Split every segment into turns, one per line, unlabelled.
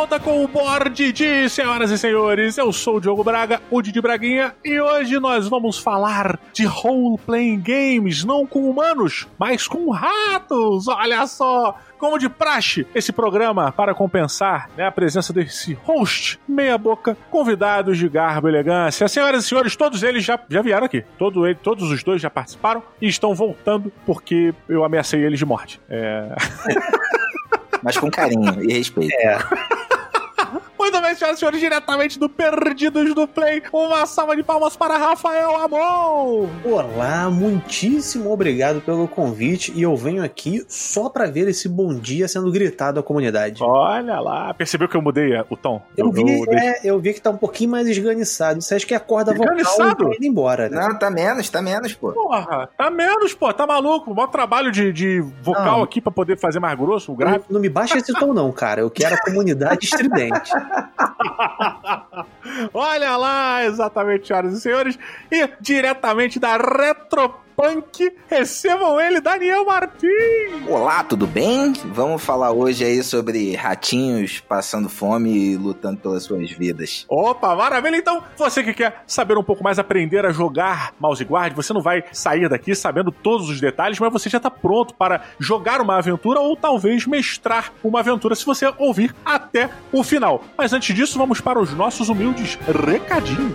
Volta com o Board de senhoras e senhores. Eu sou o Diogo Braga, o Didi Braguinha, e hoje nós vamos falar de role-playing games, não com humanos, mas com ratos. Olha só! Como de praxe, esse programa para compensar né, a presença desse host, meia boca, convidados de garbo e elegância. Senhoras e senhores, todos eles já, já vieram aqui. Todo ele, todos os dois já participaram e estão voltando porque eu ameacei eles de morte. É...
Mas com carinho e respeito.
É. Muito bem, senhoras e senhores, diretamente do Perdidos do Play, uma salva de palmas para Rafael Amon!
Olá, muitíssimo obrigado pelo convite e eu venho aqui só para ver esse bom dia sendo gritado à comunidade.
Olha lá, percebeu que eu mudei o tom?
Eu, vi, eu, é, eu vi que tá um pouquinho mais esganiçado. Você acha que a corda vocal tá indo embora,
né? Não, tá menos, tá menos, pô.
Porra, tá menos, pô, tá maluco. Mó trabalho de, de vocal não. aqui para poder fazer mais grosso, o grave.
Não, não me baixa esse tom não, cara. Eu quero a comunidade estridente.
Olha lá, exatamente, senhoras e senhores, e diretamente da Retro Punk, recebam ele, Daniel Martins!
Olá, tudo bem? Vamos falar hoje aí sobre ratinhos passando fome e lutando pelas suas vidas.
Opa, maravilha! Então, você que quer saber um pouco mais, aprender a jogar Mouse Guard, você não vai sair daqui sabendo todos os detalhes, mas você já está pronto para jogar uma aventura ou talvez mestrar uma aventura se você ouvir até o final. Mas antes disso, vamos para os nossos humildes recadinhos.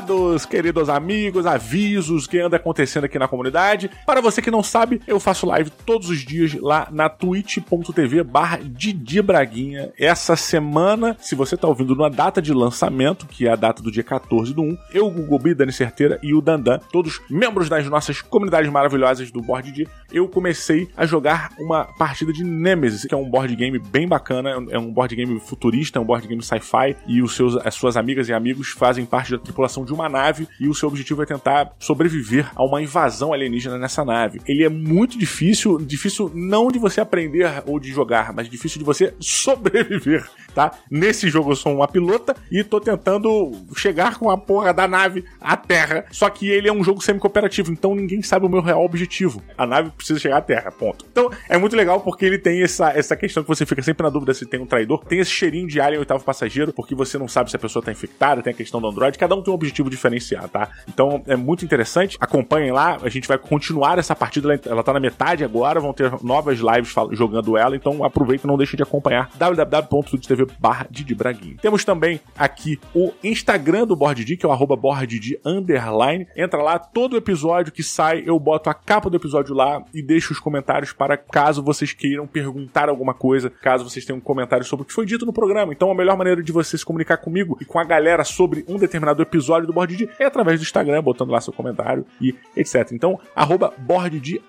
Recados, queridos amigos, avisos que anda acontecendo aqui na comunidade. Para você que não sabe, eu faço live todos os dias lá na twitch.tv barra Didi Braguinha. Essa semana, se você tá ouvindo na data de lançamento, que é a data do dia 14 do 1, eu, o Gobi, Dani Certeira e o Dandan, todos membros das nossas comunidades maravilhosas do Board eu comecei a jogar uma partida de Nemesis, que é um board game bem bacana, é um board game futurista, é um board game sci-fi, e os seus, as suas amigas e amigos fazem parte da tripulação de uma nave e o seu objetivo é tentar sobreviver a uma invasão alienígena nessa nave. Ele é muito difícil, difícil não de você aprender ou de jogar, mas difícil de você sobreviver, tá? Nesse jogo eu sou uma pilota e tô tentando chegar com a porra da nave à Terra. Só que ele é um jogo semi-cooperativo, então ninguém sabe o meu real objetivo. A nave precisa chegar à Terra, ponto. Então é muito legal porque ele tem essa, essa questão que você fica sempre na dúvida se tem um traidor. Tem esse cheirinho de alien oitavo passageiro, porque você não sabe se a pessoa tá infectada, tem a questão do Android, cada um tem um objetivo diferenciado, tá? Então é muito interessante. Acompanhem lá, a gente vai continuar essa partida, ela tá na metade agora, vão ter novas lives jogando ela, então aproveita e não deixe de acompanhar www.tudtv barra Temos também aqui o Instagram do BoardD, que é o arroba underline. Entra lá, todo episódio que sai, eu boto a capa do episódio lá e deixo os comentários para caso vocês queiram perguntar alguma coisa, caso vocês tenham um comentário sobre o que foi dito no programa. Então a melhor maneira de você se comunicar comigo e com a galera sobre um determinado episódio do Board é através do Instagram, botando lá seu comentário e etc. Então, arroba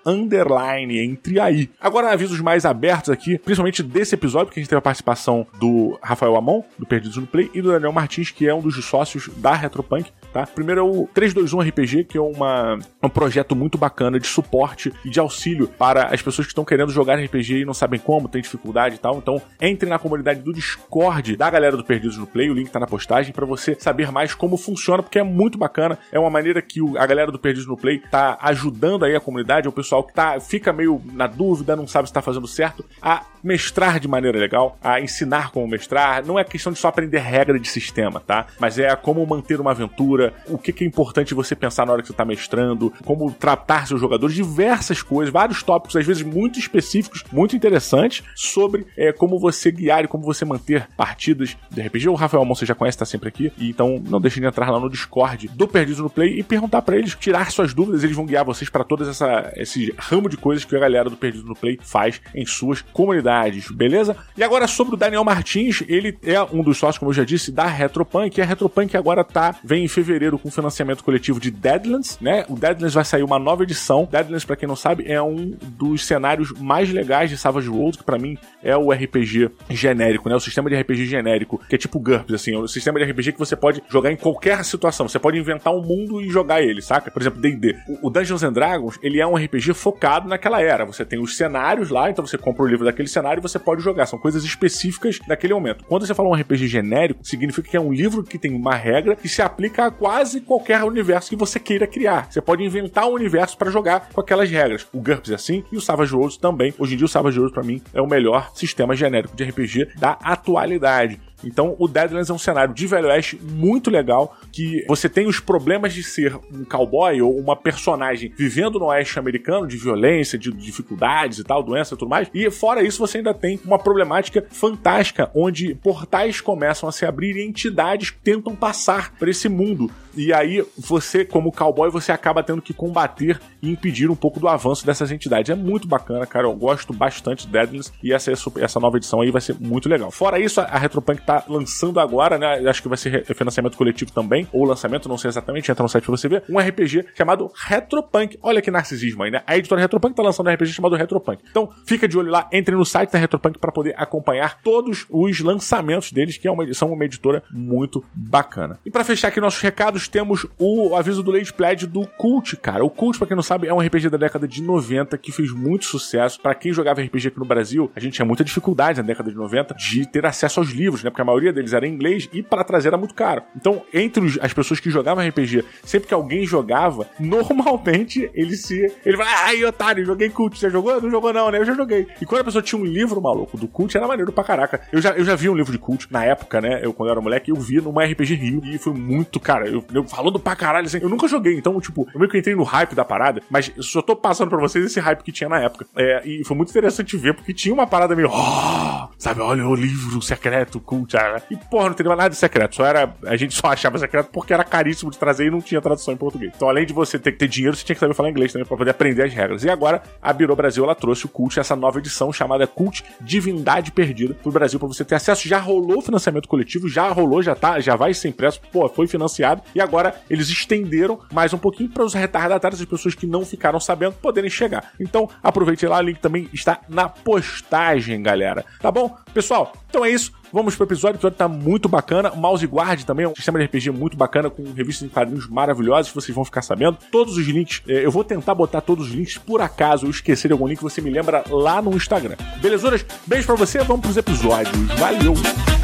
underline, entre aí. Agora, avisos mais abertos aqui, principalmente desse episódio, que a gente teve a participação do Rafael Amon, do Perdidos no Play, e do Daniel Martins, que é um dos sócios da Retropunk, tá? Primeiro é o 321 RPG, que é uma, um projeto muito bacana de suporte e de auxílio para as pessoas que estão querendo jogar RPG e não sabem como, tem dificuldade e tal. Então, entre na comunidade do Discord da galera do Perdidos no Play, o link tá na postagem, para você saber mais como funciona, porque é muito bacana. É uma maneira que a galera do Perdidos no Play tá ajudando aí a comunidade, o pessoal que tá, fica meio na dúvida, não sabe se tá fazendo certo, a mestrar de maneira legal, a ensinar como mestrar. Não é questão de só aprender regra de sistema, tá? Mas é como manter uma aventura, o que, que é importante você pensar na hora que você tá mestrando, como tratar seus jogadores, diversas coisas, vários tópicos, às vezes muito específicos, muito interessantes, sobre é, como você guiar e como você manter partidas de RPG. O Rafael Almon você já conhece, tá sempre aqui, então não deixe de entrar lá no Discord do Perdido no Play e perguntar para eles, tirar suas dúvidas, eles vão guiar vocês para essa esse ramo de coisas que a galera do Perdido no Play faz em suas comunidades, beleza? E agora sobre o Daniel Martins, ele é um dos sócios, como eu já disse, da Retropunk, e a Retropunk agora tá vem em fevereiro com financiamento coletivo de Deadlands, né? O Deadlands vai sair uma nova edição. Deadlands, para quem não sabe, é um dos cenários mais legais de Savage Worlds, que para mim é o RPG genérico, né? O sistema de RPG genérico, que é tipo GURPS, assim, é o sistema de RPG que você pode jogar em qualquer situação. Você pode inventar um mundo e jogar ele, saca? Por exemplo, D&D. O Dungeons and Dragons, ele é um RPG focado naquela era. Você tem os cenários lá, então você compra o livro daquele cenário e você pode jogar. São coisas específicas daquele momento. Quando você fala um RPG genérico, significa que é um livro que tem uma regra que se aplica a quase qualquer universo que você queira criar. Você pode inventar um universo para jogar com aquelas regras. O GURPS é assim e o Savage Worlds também. Hoje em dia o Savage Worlds para mim é o melhor sistema genérico de RPG da atualidade. Então, o Deadlands é um cenário de Velho Oeste muito legal, que você tem os problemas de ser um cowboy ou uma personagem vivendo no oeste americano, de violência, de dificuldades e tal, doença e tudo mais. E fora isso, você ainda tem uma problemática fantástica, onde portais começam a se abrir e entidades tentam passar por esse mundo. E aí, você, como cowboy, você acaba tendo que combater e impedir um pouco do avanço dessas entidades. É muito bacana, cara. Eu gosto bastante de Deadlands e essa, essa nova edição aí vai ser muito legal. Fora isso, a Retropunk tá lançando agora, né? Acho que vai ser financiamento coletivo também, ou lançamento, não sei exatamente, entra no site pra você ver. Um RPG chamado Retropunk. Olha que narcisismo aí, né? A editora Retropunk tá lançando um RPG chamado Retropunk. Então, fica de olho lá, entre no site da Retropunk para poder acompanhar todos os lançamentos deles, que é uma, são uma editora muito bacana. E para fechar aqui nossos recados, temos o aviso do Lady Pledge do Cult, cara. O Cult, pra quem não sabe, é um RPG da década de 90 que fez muito sucesso. Para quem jogava RPG aqui no Brasil, a gente tinha muita dificuldade na década de 90 de ter acesso aos livros, né? Porque a maioria deles era em inglês e para trazer era muito caro. Então, entre os, as pessoas que jogavam RPG, sempre que alguém jogava, normalmente ele se. Ele fala, ai, otário, joguei cult. Você jogou? Não jogou, não, né? Eu já joguei. E quando a pessoa tinha um livro maluco do cult, era maneiro pra caraca. Eu já, eu já vi um livro de cult na época, né? Eu, quando eu era moleque, eu vi numa RPG Rio e foi muito, cara, eu, falando pra caralho assim. Eu nunca joguei, então, tipo, eu meio que entrei no hype da parada, mas eu só tô passando pra vocês esse hype que tinha na época. É, e foi muito interessante ver, porque tinha uma parada meio, oh, sabe, olha o livro secreto, cult, cara. E, porra, não teria nada de secreto. Só era. A gente só achava secreto porque era caríssimo de trazer e não tinha tradução em português. Então, além de você ter que ter dinheiro, você tinha que saber falar inglês também pra poder aprender as regras. E agora, a Biro Brasil ela trouxe o Cult, essa nova edição chamada Cult Divindade Perdida pro Brasil pra você ter acesso. Já rolou financiamento coletivo, já rolou, já tá, já vai ser impresso, pô, foi financiado. E agora eles estenderam mais um pouquinho para os retardatários, as pessoas que não ficaram sabendo, poderem chegar. Então, aproveite lá, o link também está na postagem, galera. Tá bom? Pessoal, então é isso. Vamos pro episódio, o episódio tá muito bacana. O Mouse Guard também é um sistema de RPG muito bacana, com revistas em quadrinhos maravilhosos, vocês vão ficar sabendo. Todos os links, eu vou tentar botar todos os links, por acaso eu esquecer de algum link, você me lembra lá no Instagram. Belezuras? Beijo pra você, vamos pros episódios. Valeu!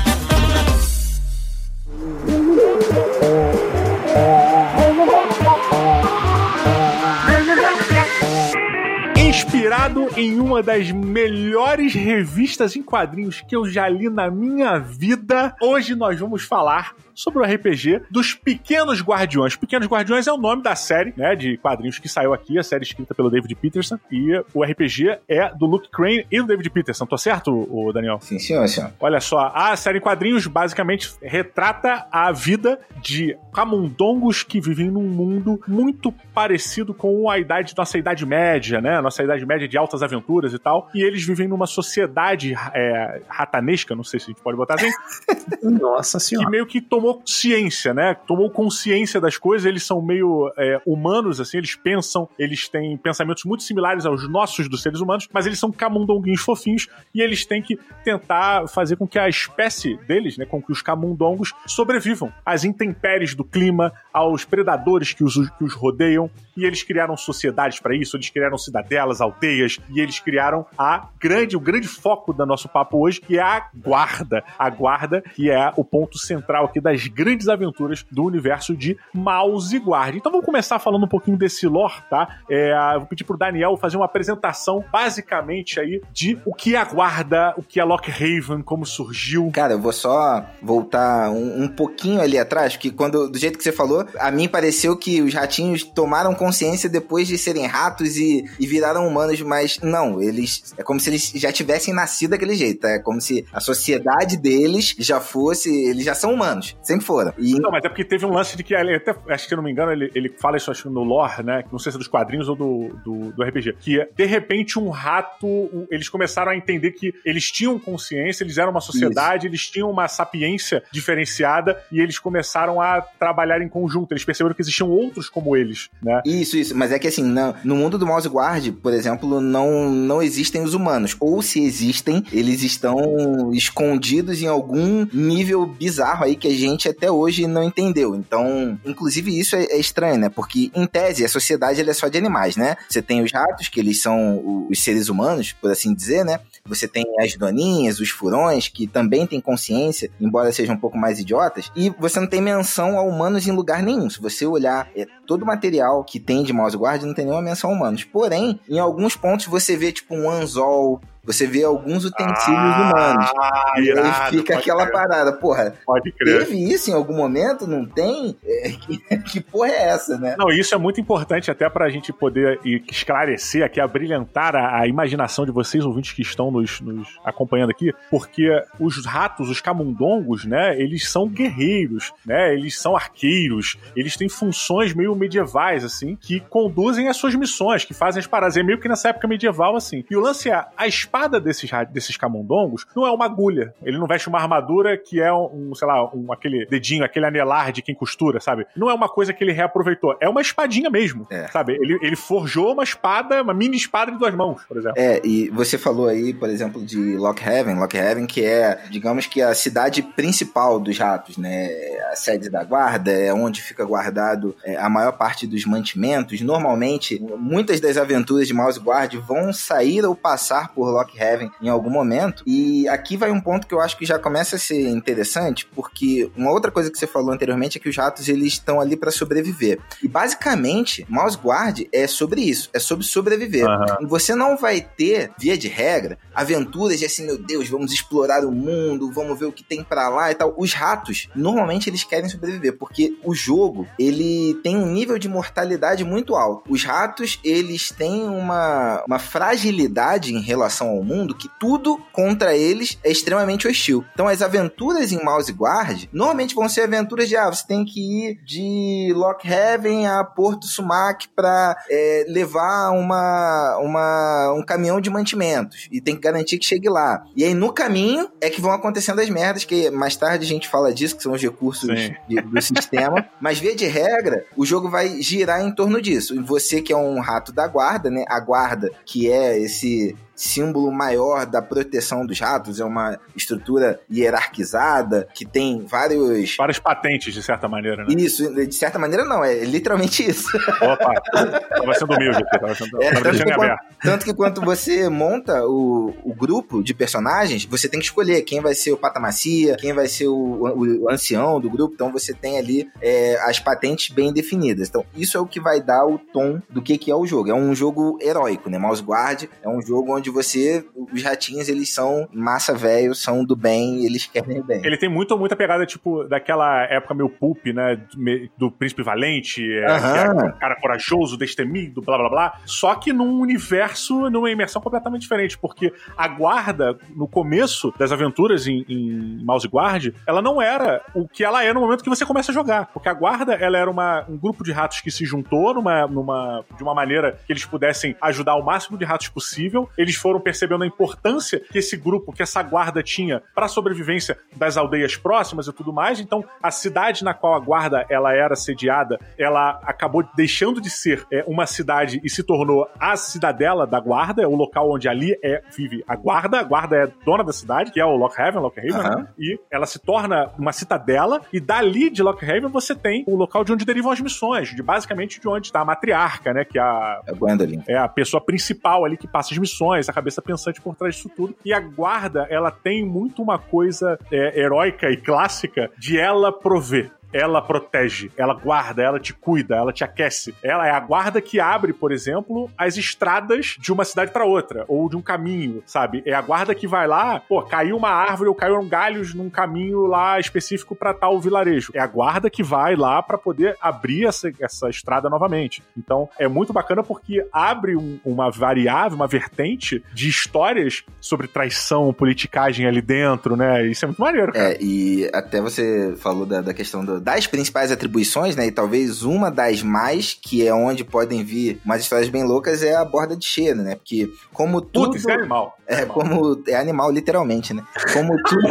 Oh. Inspirado em uma das melhores revistas em quadrinhos que eu já li na minha vida. Hoje nós vamos falar sobre o RPG dos Pequenos Guardiões. Pequenos Guardiões é o nome da série, né, de quadrinhos que saiu aqui, a série escrita pelo David Peterson, e o RPG é do Luke Crane e do David Peterson. Tô certo, o Daniel?
Sim, senhor, senhor.
Olha só, a série em quadrinhos basicamente retrata a vida de camundongos que vivem num mundo muito parecido com a idade, nossa idade média, né, nossa idade média de altas aventuras e tal, e eles vivem numa sociedade é, ratanesca, não sei se a gente pode botar assim.
Nossa senhora.
Que meio que tomou ciência, né? Tomou consciência das coisas, eles são meio é, humanos, assim, eles pensam, eles têm pensamentos muito similares aos nossos dos seres humanos, mas eles são camundonguinhos fofinhos e eles têm que tentar fazer com que a espécie deles, né, com que os camundongos sobrevivam às intempéries do clima, aos predadores que os, que os rodeiam, e eles criaram sociedades para isso, eles criaram cidadelas, aldeias, e eles criaram a grande, o grande foco do nosso papo hoje, que é a guarda. A guarda, que é o ponto central aqui das grandes aventuras do universo de Mouse Guard. Então vamos começar falando um pouquinho desse lore, tá? É, vou pedir pro Daniel fazer uma apresentação basicamente aí de o que é a guarda, o que é Lockhaven, como surgiu.
Cara, eu vou só voltar um, um pouquinho ali atrás, porque quando, do jeito que você falou, a mim pareceu que os ratinhos tomaram consciência depois de serem ratos e, e viraram humanos, mas não, eles. É como se eles já tivessem nascido daquele jeito. É como se a sociedade deles já fosse. Eles já são humanos. Sempre foram.
E... Não, mas é porque teve um lance de que ele até, acho que se não me engano, ele, ele fala isso acho no lore, né? Não sei se é dos quadrinhos ou do, do, do RPG. Que de repente um rato. Eles começaram a entender que eles tinham consciência, eles eram uma sociedade, isso. eles tinham uma sapiência diferenciada e eles começaram a trabalhar em conjunto. Eles perceberam que existiam outros como eles, né?
Isso, isso. Mas é que assim, no, no mundo do Mouse Guard, por exemplo, exemplo, não, não existem os humanos. Ou se existem, eles estão escondidos em algum nível bizarro aí que a gente até hoje não entendeu. Então, inclusive isso é, é estranho, né? Porque, em tese, a sociedade é só de animais, né? Você tem os ratos, que eles são os seres humanos, por assim dizer, né? Você tem as doninhas, os furões, que também têm consciência, embora sejam um pouco mais idiotas. E você não tem menção a humanos em lugar nenhum. Se você olhar é, todo o material que tem de Mouse Guard, não tem nenhuma menção a humanos. Porém, em alguns pontos você vê, tipo, um anzol, você vê alguns utensílios ah, humanos. E irado, aí fica aquela crer. parada, porra. Pode crer. Teve isso em algum momento? Não tem? É, que, que porra é essa, né?
Não, isso é muito importante até pra gente poder esclarecer aqui, abrilhantar a, a imaginação de vocês, ouvintes que estão nos, nos, acompanhando aqui, porque os ratos, os camundongos, né, eles são guerreiros, né, eles são arqueiros, eles têm funções meio medievais, assim, que conduzem as suas missões, que fazem as paradas. É meio que nessa época medieval, assim. E o lance é, a espada espada desses, desses camundongos não é uma agulha. Ele não veste uma armadura que é um, sei lá, um, aquele dedinho, aquele anelar de quem costura, sabe? Não é uma coisa que ele reaproveitou. É uma espadinha mesmo, é. sabe? Ele, ele forjou uma espada, uma mini espada de duas mãos, por exemplo.
É, e você falou aí, por exemplo, de Lockhaven. Lockhaven, que é, digamos que a cidade principal dos ratos, né? A sede da guarda, é onde fica guardado é, a maior parte dos mantimentos. Normalmente, muitas das aventuras de Mouse Guard vão sair ou passar por Lock Heaven em algum momento. E aqui vai um ponto que eu acho que já começa a ser interessante, porque uma outra coisa que você falou anteriormente é que os ratos eles estão ali para sobreviver. E basicamente, Mouse Guard é sobre isso, é sobre sobreviver. Uhum. E você não vai ter, via de regra, aventuras de assim, meu Deus, vamos explorar o mundo, vamos ver o que tem para lá e tal. Os ratos, normalmente eles querem sobreviver, porque o jogo, ele tem um nível de mortalidade muito alto. Os ratos, eles têm uma, uma fragilidade em relação ao mundo que tudo contra eles é extremamente hostil. Então as aventuras em Mouse Guard normalmente vão ser aventuras de ah, você tem que ir de Lockhaven a Porto Sumac para é, levar uma, uma, um caminhão de mantimentos e tem que garantir que chegue lá. E aí no caminho é que vão acontecendo as merdas, que mais tarde a gente fala disso, que são os recursos de, do sistema. Mas via de regra, o jogo vai girar em torno disso. E você que é um rato da guarda, né? A guarda, que é esse símbolo maior da proteção dos ratos, é uma estrutura hierarquizada que tem vários.
Várias patentes, de certa maneira, né?
Isso, de certa maneira não, é literalmente isso.
Opa, tava sendo humilde aqui, tava sendo, é,
tanto, que quando, tanto que quando você monta o, o grupo de personagens, você tem que escolher quem vai ser o patamacia, quem vai ser o, o, o ancião do grupo, então você tem ali é, as patentes bem definidas. Então, isso é o que vai dar o tom do que, que é o jogo. É um jogo heróico, né? Mouse Guard é um jogo onde você, os ratinhos, eles são massa velho, são do bem, eles querem o bem.
Ele tem muito, muita pegada, tipo, daquela época meio pulp, né, do Príncipe Valente, é, é cara corajoso, destemido, blá blá blá, só que num universo, numa imersão completamente diferente, porque a guarda, no começo das aventuras em, em Mouse Guard, ela não era o que ela é no momento que você começa a jogar, porque a guarda, ela era uma, um grupo de ratos que se juntou numa, numa, de uma maneira que eles pudessem ajudar o máximo de ratos possível, eles foram percebendo a importância que esse grupo, que essa guarda tinha para a sobrevivência das aldeias próximas e tudo mais. Então, a cidade na qual a guarda ela era sediada, ela acabou deixando de ser é, uma cidade e se tornou a cidadela da guarda, é o local onde ali é, vive a guarda. A guarda é dona da cidade, que é o Lockhaven, Lockhaven, uhum. né? e ela se torna uma citadela. E dali de Lockhaven você tem o local de onde derivam as missões, de basicamente de onde está a matriarca, né? Que é a,
a Gwendolyn.
É a pessoa principal ali que passa as missões essa cabeça pensante por trás disso tudo. E a guarda, ela tem muito uma coisa é, heróica e clássica de ela prover ela protege, ela guarda, ela te cuida, ela te aquece. Ela é a guarda que abre, por exemplo, as estradas de uma cidade para outra, ou de um caminho, sabe? É a guarda que vai lá, pô, caiu uma árvore ou caíram galhos num caminho lá específico para tal vilarejo. É a guarda que vai lá para poder abrir essa, essa estrada novamente. Então, é muito bacana porque abre um, uma variável, uma vertente de histórias sobre traição, politicagem ali dentro, né? Isso é muito maneiro,
cara. É, e até você falou da, da questão do, das principais atribuições, né? E talvez uma das mais, que é onde podem vir umas histórias bem loucas, é a borda de cheiro, né? Porque como tudo...
Putz, é animal.
É, é animal. como... É animal, literalmente, né? Como tudo...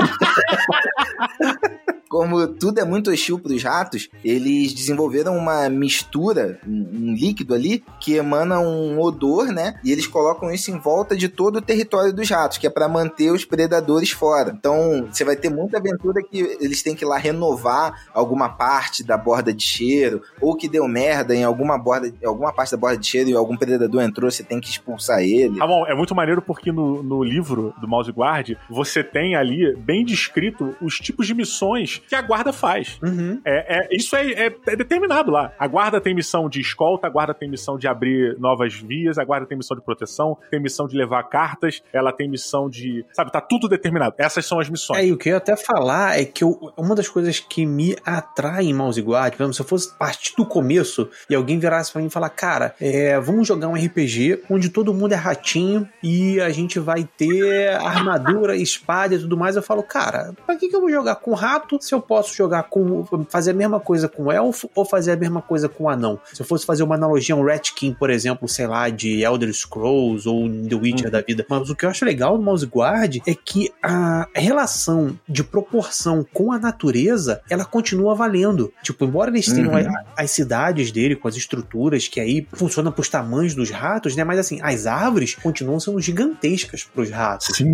como tudo é muito hostil pros ratos, eles desenvolveram uma mistura, um, um líquido ali, que emana um odor, né? E eles colocam isso em volta de todo o território dos ratos, que é para manter os predadores fora. Então, você vai ter muita aventura que eles têm que ir lá renovar alguma parte da borda de cheiro, ou que deu merda em alguma borda, alguma parte da borda de cheiro e algum predador entrou, você tem que expulsar ele.
Ah, bom, é muito maneiro porque no, no livro do Mouse Guard, você tem ali bem descrito os tipos de missões que a guarda faz.
Uhum.
É, é, isso é, é, é determinado lá. A guarda tem missão de escolta, a guarda tem missão de abrir novas vias, a guarda tem missão de proteção, tem missão de levar cartas, ela tem missão de. Sabe, tá tudo determinado. Essas são as missões.
É, e o que eu ia até falar é que eu, uma das coisas que me atrai em Mouse Guard, se eu fosse partir do começo e alguém virasse pra mim e falar, cara, é, vamos jogar um RPG onde todo mundo é ratinho e a gente vai ter armadura, espada e tudo mais, eu falo, cara, pra que, que eu vou jogar com rato se eu posso jogar com. fazer a mesma coisa com elfo ou fazer a mesma coisa com anão? Se eu fosse fazer uma analogia a um Ratkin, por exemplo, sei lá, de Elder Scrolls ou The Witcher
Uhum.
da vida. Mas o que eu acho legal do Mouse Guard é que a relação de proporção com a natureza, ela continua valendo. Tipo, embora eles tenham
Uhum.
a- as cidades dele com as estruturas que aí funcionam pros tamanhos dos ratos, né? Mas assim, as árvores continuam sendo gigantescas pros ratos.
Sim,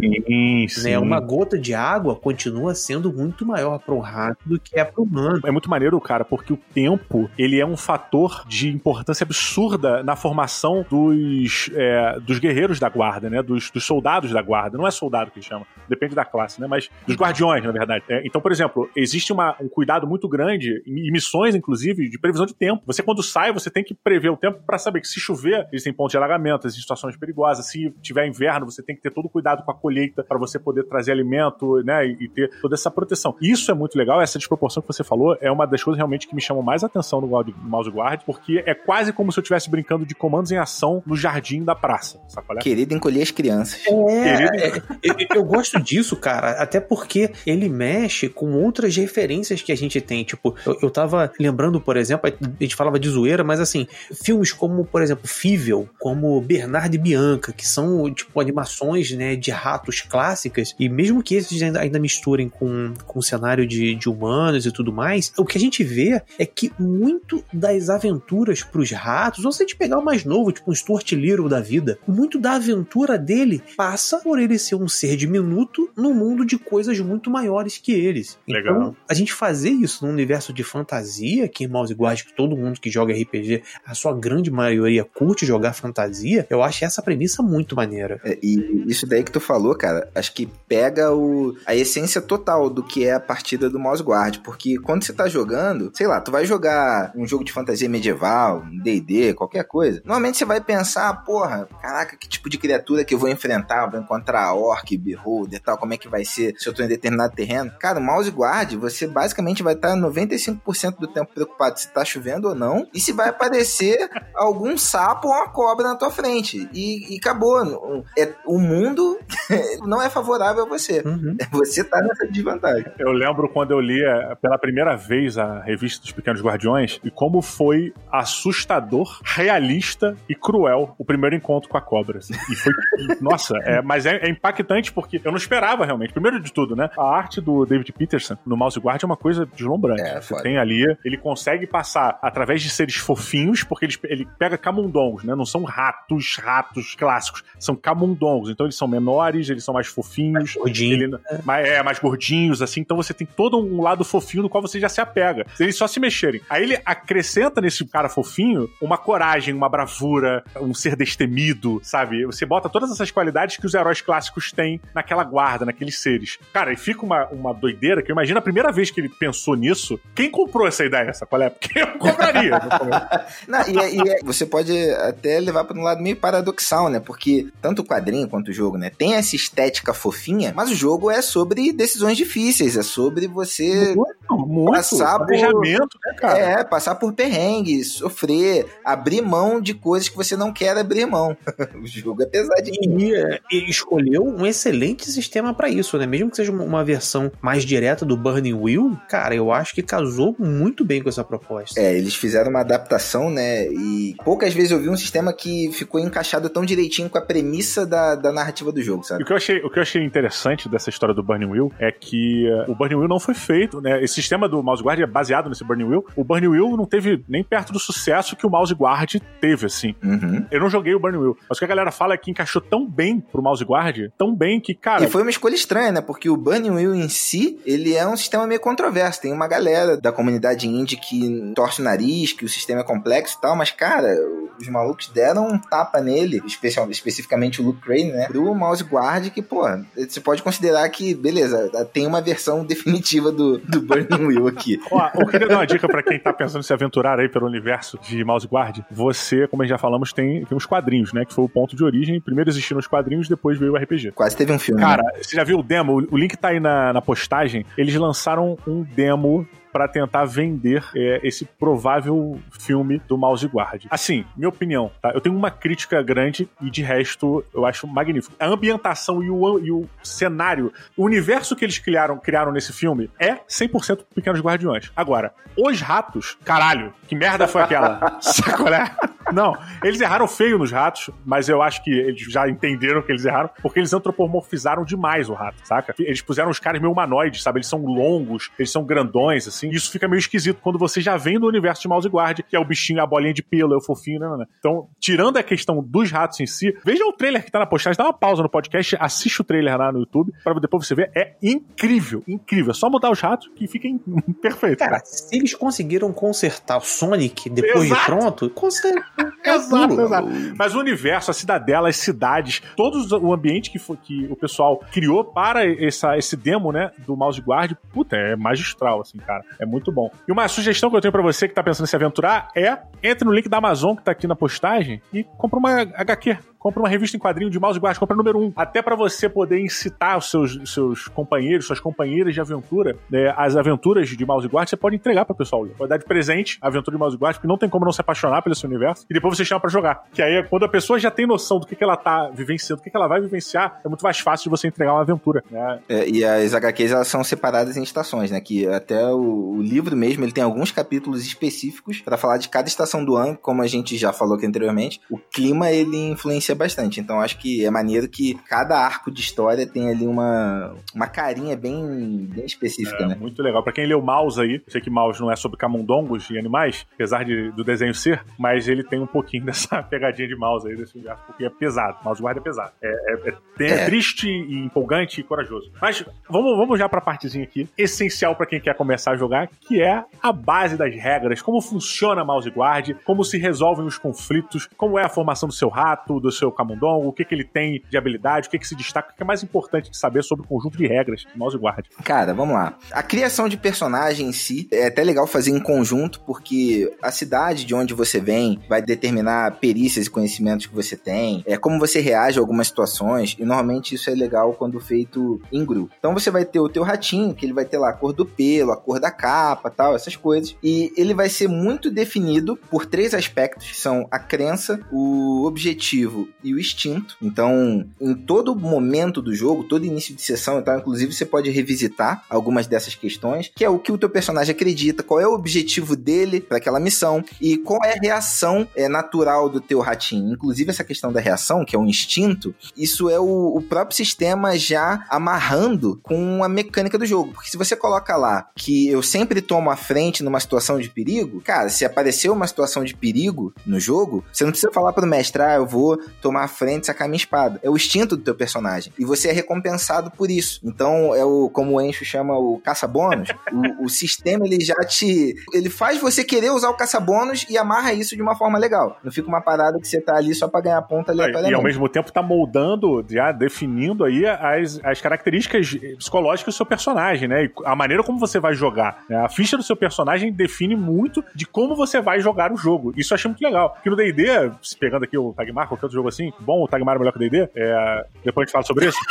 sim.
Né? Uma gota de água continua sendo muito maior para um rato do que é para o humano.
É muito maneiro, cara, porque o tempo ele é um fator de importância absurda na formação dos, é, dos guerreiros da guarda, né? Dos, dos soldados da guarda. Não é soldado que chama, depende da classe, né? Mas dos guardiões, na verdade. É, então, por exemplo, existe uma- um cuidado muito grande, e missões, inclusive, de previsão de tempo. Você, quando sai, você tem que prever o tempo para saber que se chover, existem pontos de alagamento, existem situações perigosas. Se tiver inverno, você tem que ter todo o cuidado com a colheita para você poder trazer alimento, né? E, e ter toda essa proteção. Isso é muito legal, essa desproporção que você falou é uma das coisas realmente que me chamam mais atenção no Mouse Guard, porque é quase como se eu estivesse brincando de comandos em ação no jardim da praça. Sabe qual é?
Querido encolher as crianças.
É, é, eu, eu gosto disso, cara, até porque ele mexe com outras referências que a gente tem. Tipo, eu, eu tava lembrando, por exemplo, a gente falava de zoeira, mas assim, filmes como, por exemplo, Fível, como Bernardo e Bianca, que são, tipo, animações, né, de ratos clássicas, e mesmo que esses ainda, ainda misturem com, com o cenário de, de humanos e tudo mais, o que a gente vê é que muito das aventuras pros ratos, ou se a gente pegar o mais novo, tipo um Stuart Little da vida, muito da aventura dele passa por ele ser um ser diminuto no mundo de coisas muito maiores que eles.
Legal.
Então, a gente fazer isso num universo de fantasia, que em Mouse Guard, que todo mundo que joga RPG, a sua grande maioria curte jogar fantasia, eu acho essa premissa muito maneira.
É, E isso daí que tu falou, cara, acho que pega o, a essência total do que é a partida do Mouse Guard. Porque quando você tá jogando, sei lá, tu vai jogar um jogo de fantasia medieval, um DD, qualquer coisa. Normalmente você vai pensar, porra, caraca, que tipo de criatura que eu vou enfrentar? Vou encontrar orc, beholder e tal, como é que vai ser se eu tô em determinado terreno? Cara, o Mouse Guard, você basicamente vai estar 95% do tempo preocupado se tá chovendo ou não, e se vai aparecer algum sapo ou uma cobra na tua frente. E, e acabou. O- É, o mundo não é favorável a você.
Uhum.
Você tá nessa desvantagem.
Eu lembro quando eu li eh, pela primeira vez a revista dos Pequenos Guardiões e como foi assustador, realista e cruel o primeiro encontro com a cobra. assim. E foi. nossa, é, mas é, é impactante porque eu não esperava realmente. Primeiro de tudo, né? A arte do David Peterson no Mouse Guard é uma coisa deslumbrante.
É,
Você tem ali, ele consegue passar através de seres fofinhos, porque ele, ele pega camundongos, né? Não são ratos, ratos clássicos, são camundongos. Então eles são menores, eles são mais fofinhos.
Gordinho.
Ele, mais, é, mais gordinhos, assim. Então você tem todo um lado fofinho no qual você já se apega. Se eles só se mexerem. Aí ele acrescenta nesse cara fofinho uma coragem, uma bravura, um ser destemido, sabe? Você bota todas essas qualidades que os heróis clássicos têm naquela guarda, naqueles seres. Cara, e fica uma, uma doideira que eu imagino a primeira vez que ele pensou nisso. Quem comprou essa ideia, essa qual é? Porque eu compraria.
Não, e, é- e é- você pode até levar para um lado meio paradoxal, né? Porque tanto o quadrinho quanto o jogo, né? Tem essa estética fofinha, mas o jogo é sobre decisões difíceis, é sobre você
muito, muito.
Passar por-
Planejamento, né, cara?
É, passar por perrengue, sofrer, abrir mão de coisas que você não quer abrir mão. o jogo é pesadinho.
E ele escolheu um excelente sistema pra isso, né? Mesmo que seja uma- uma versão mais direta do Burning Wheel, cara, eu acho que casou muito bem com essa proposta.
É, eles fizeram uma adaptação, né? E poucas vezes eu vi um sistema que ficou encaixado tão direitinho com a premissa da, da narrativa do jogo, sabe?
o que, eu achei, o que eu achei interessante dessa história do Burning Wheel é que uh, o Burning Wheel não foi feito, né? Esse sistema do Mouse Guard é baseado nesse Burning Wheel. O Burning Wheel não teve nem perto do sucesso que o Mouse Guard teve, assim.
Uhum.
Eu não joguei o Burning Wheel, mas o que a galera fala é que encaixou tão bem pro Mouse Guard, tão bem que, cara.
E foi uma escolha estranha, né? Porque o Burning Wheel em si, ele é um sistema meio controverso. Tem uma galera da comunidade indie que torce o nariz, que o sistema é complexo e tal, mas, cara, os malucos deram um tapa nele, especial, especificamente o Luke Crane, né? Pro Mouse Guard, que, pô, você pode considerar que, beleza, tem uma versão definitiva do, do Burning Wheel aqui.
Ó, eu queria dar uma dica pra quem tá pensando em se aventurar aí pelo universo de Mouse Guard. Você, como já falamos, tem, tem uns quadrinhos, né? Que foi o ponto de origem. Primeiro existiram os quadrinhos, depois veio o RPG.
Quase teve um filme.
Cara,
né?
você já viu o demo? O link tá aí na, na postagem. Eles lançaram um demo para tentar vender é, esse provável filme do Mouse Guard. Assim, minha opinião, tá? Eu tenho uma crítica grande e de resto eu acho magnífico. A ambientação e o, e o cenário, o universo que eles criaram, criaram nesse filme é 100% Pequenos Guardiões. Agora, os ratos, caralho, que merda foi aquela? Sacolé? Não, eles erraram feio nos ratos, mas eu acho que eles já entenderam que eles erraram, porque eles antropomorfizaram demais o rato, saca? Eles puseram os caras meio humanoides, sabe? Eles são longos, eles são grandões, assim. Isso fica meio esquisito quando você já vem do universo de Mouse Guard, que é o bichinho, a bolinha de pelo, é o fofinho, né, né? Então, tirando a questão dos ratos em si, veja o trailer que tá na postagem, dá uma pausa no podcast, assiste o trailer lá no YouTube, pra depois você ver. É incrível, incrível. É só mudar os ratos que fica perfeito.
Cara, se eles conseguiram consertar o Sonic depois
Exato.
de pronto, consegue.
Exato, exato. Mas o universo, a cidadela, as cidades, todo o ambiente que, foi, que o pessoal criou para essa, esse demo, né, do Mouse Guard, puta, é magistral, assim, cara. É muito bom. E uma sugestão que eu tenho para você que tá pensando em se aventurar é entre no link da Amazon que tá aqui na postagem e compra uma HQ compra uma revista em quadrinho de mouse guard, compra número um. Até para você poder incitar os seus, seus companheiros, suas companheiras de aventura, né, as aventuras de mouse guard, você pode entregar pro pessoal. Pode dar de presente a aventura de mouse guard, porque não tem como não se apaixonar pelo seu universo. E depois você chama para jogar. Que aí, quando a pessoa já tem noção do que, que ela tá vivenciando, do que, que ela vai vivenciar, é muito mais fácil de você entregar uma aventura. Né?
É, e as HQs elas são separadas em estações, né? Que até o, o livro mesmo ele tem alguns capítulos específicos para falar de cada estação do ano, como a gente já falou aqui anteriormente. O clima ele influencia bastante. Então acho que é maneiro que cada arco de história tem ali uma, uma carinha bem, bem específica,
é,
né?
Muito legal. Para quem leu Mouse aí, eu sei que Mouse não é sobre camundongos e animais, apesar de, do desenho ser, mas ele tem um pouquinho dessa pegadinha de Mouse aí, desse universo, porque é pesado. Mouse Guard é pesado. É, é, é, é triste e empolgante e corajoso. Mas vamos, vamos já pra partezinha aqui, essencial para quem quer começar a jogar, que é a base das regras, como funciona Mouse Guard, como se resolvem os conflitos, como é a formação do seu rato, do seu camundongo, o que, que ele tem de habilidade, o que, que se destaca, o que é mais importante de saber sobre o conjunto de regras de Mouse Guard.
Cara, vamos lá. A criação de personagem em si é até legal fazer em conjunto, porque a cidade de onde você vem vai determinar perícias e conhecimentos que você tem, é como você reage a algumas situações, e normalmente isso é legal quando feito em grupo. Então você vai ter o teu ratinho, que ele vai ter lá a cor do pelo, a cor da capa, tal, essas coisas, e ele vai ser muito definido por três aspectos, que são a crença, o objetivo e o instinto. Então, em todo momento do jogo, todo início de sessão e tal, inclusive você pode revisitar algumas dessas questões, que é o que o teu personagem acredita, qual é o objetivo dele para aquela missão e qual é a reação é, natural do teu ratinho. Inclusive essa questão da reação, que é o instinto, isso é o, o próprio sistema já amarrando com a mecânica do jogo. Porque se você coloca lá que eu sempre tomo a frente numa situação de perigo, cara, se aparecer uma situação de perigo no jogo, você não precisa falar pro mestre, ah, eu vou tomar a frente e sacar minha espada. É o instinto do teu personagem. E você é recompensado por isso. Então, é o, como o Encho chama o caça-bônus, o, o sistema ele já te. Ele faz você querer usar o caça-bônus e amarra isso de uma forma legal. Não fica uma parada que você tá ali só pra ganhar ponta aleatoriamente.
E ao mesmo tempo tá moldando, já definindo aí as, as características psicológicas do seu personagem, né? E a maneira como você vai jogar. Né? A ficha do seu personagem define muito de como você vai jogar o jogo. Isso eu achei muito legal. Porque no DD, pegando aqui o Tagmar, qualquer outro jogo assim, bom, o Tagmar é melhor que o DD, é... depois a gente fala sobre isso.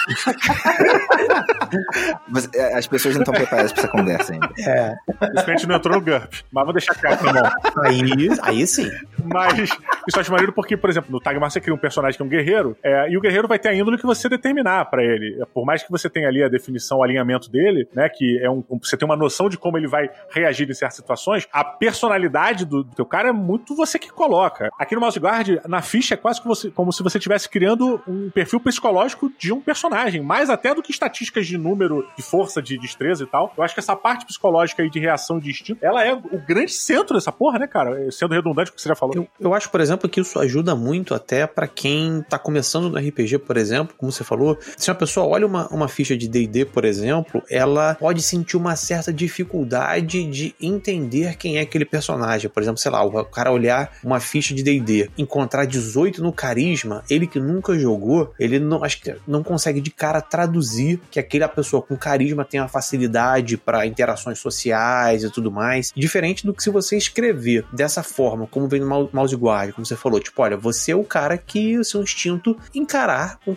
Mas, é, as pessoas não estão preparadas pra essa conversa ainda.
É.
Isso que a gente não entrou no GURP. Mas vou deixar quieto, irmão.
Aí, aí sim.
Mas isso eu acho maneiro porque, por exemplo, no Tagmar você cria um personagem que é um guerreiro, é, e o guerreiro vai ter a índole que você determinar para ele. Por mais que você tenha ali a definição, o alinhamento dele, né? Que é um. Você tem uma noção de como ele vai reagir em certas situações, a personalidade do, do teu cara é muito você que coloca. Aqui no Mouse Guard, na ficha, é quase que você, como se você estivesse criando um perfil psicológico de um personagem, mais até do que estatísticas de número, de força, de destreza e tal. Eu acho que essa parte psicológica aí de reação de instinto, ela é o grande centro dessa porra, né, cara? Sendo redundante o que você já falou.
Eu, eu acho, por exemplo, que isso ajuda muito até para quem tá começando no RPG, por exemplo, como você falou. Se uma pessoa olha uma, uma ficha de D&D, por exemplo, ela pode sentir uma certa dificuldade de entender quem é aquele personagem. Por exemplo, sei lá, o cara olhar uma ficha de D&D, encontrar 18 no carisma, ele que nunca jogou, ele não acho que não consegue de cara traduzir que aquela pessoa com carisma tem uma facilidade para interações sociais e tudo mais. Diferente do que se você escrever dessa forma, como vem no mouse guard, como você falou, tipo, olha, você é o cara que o seu instinto encarar, com,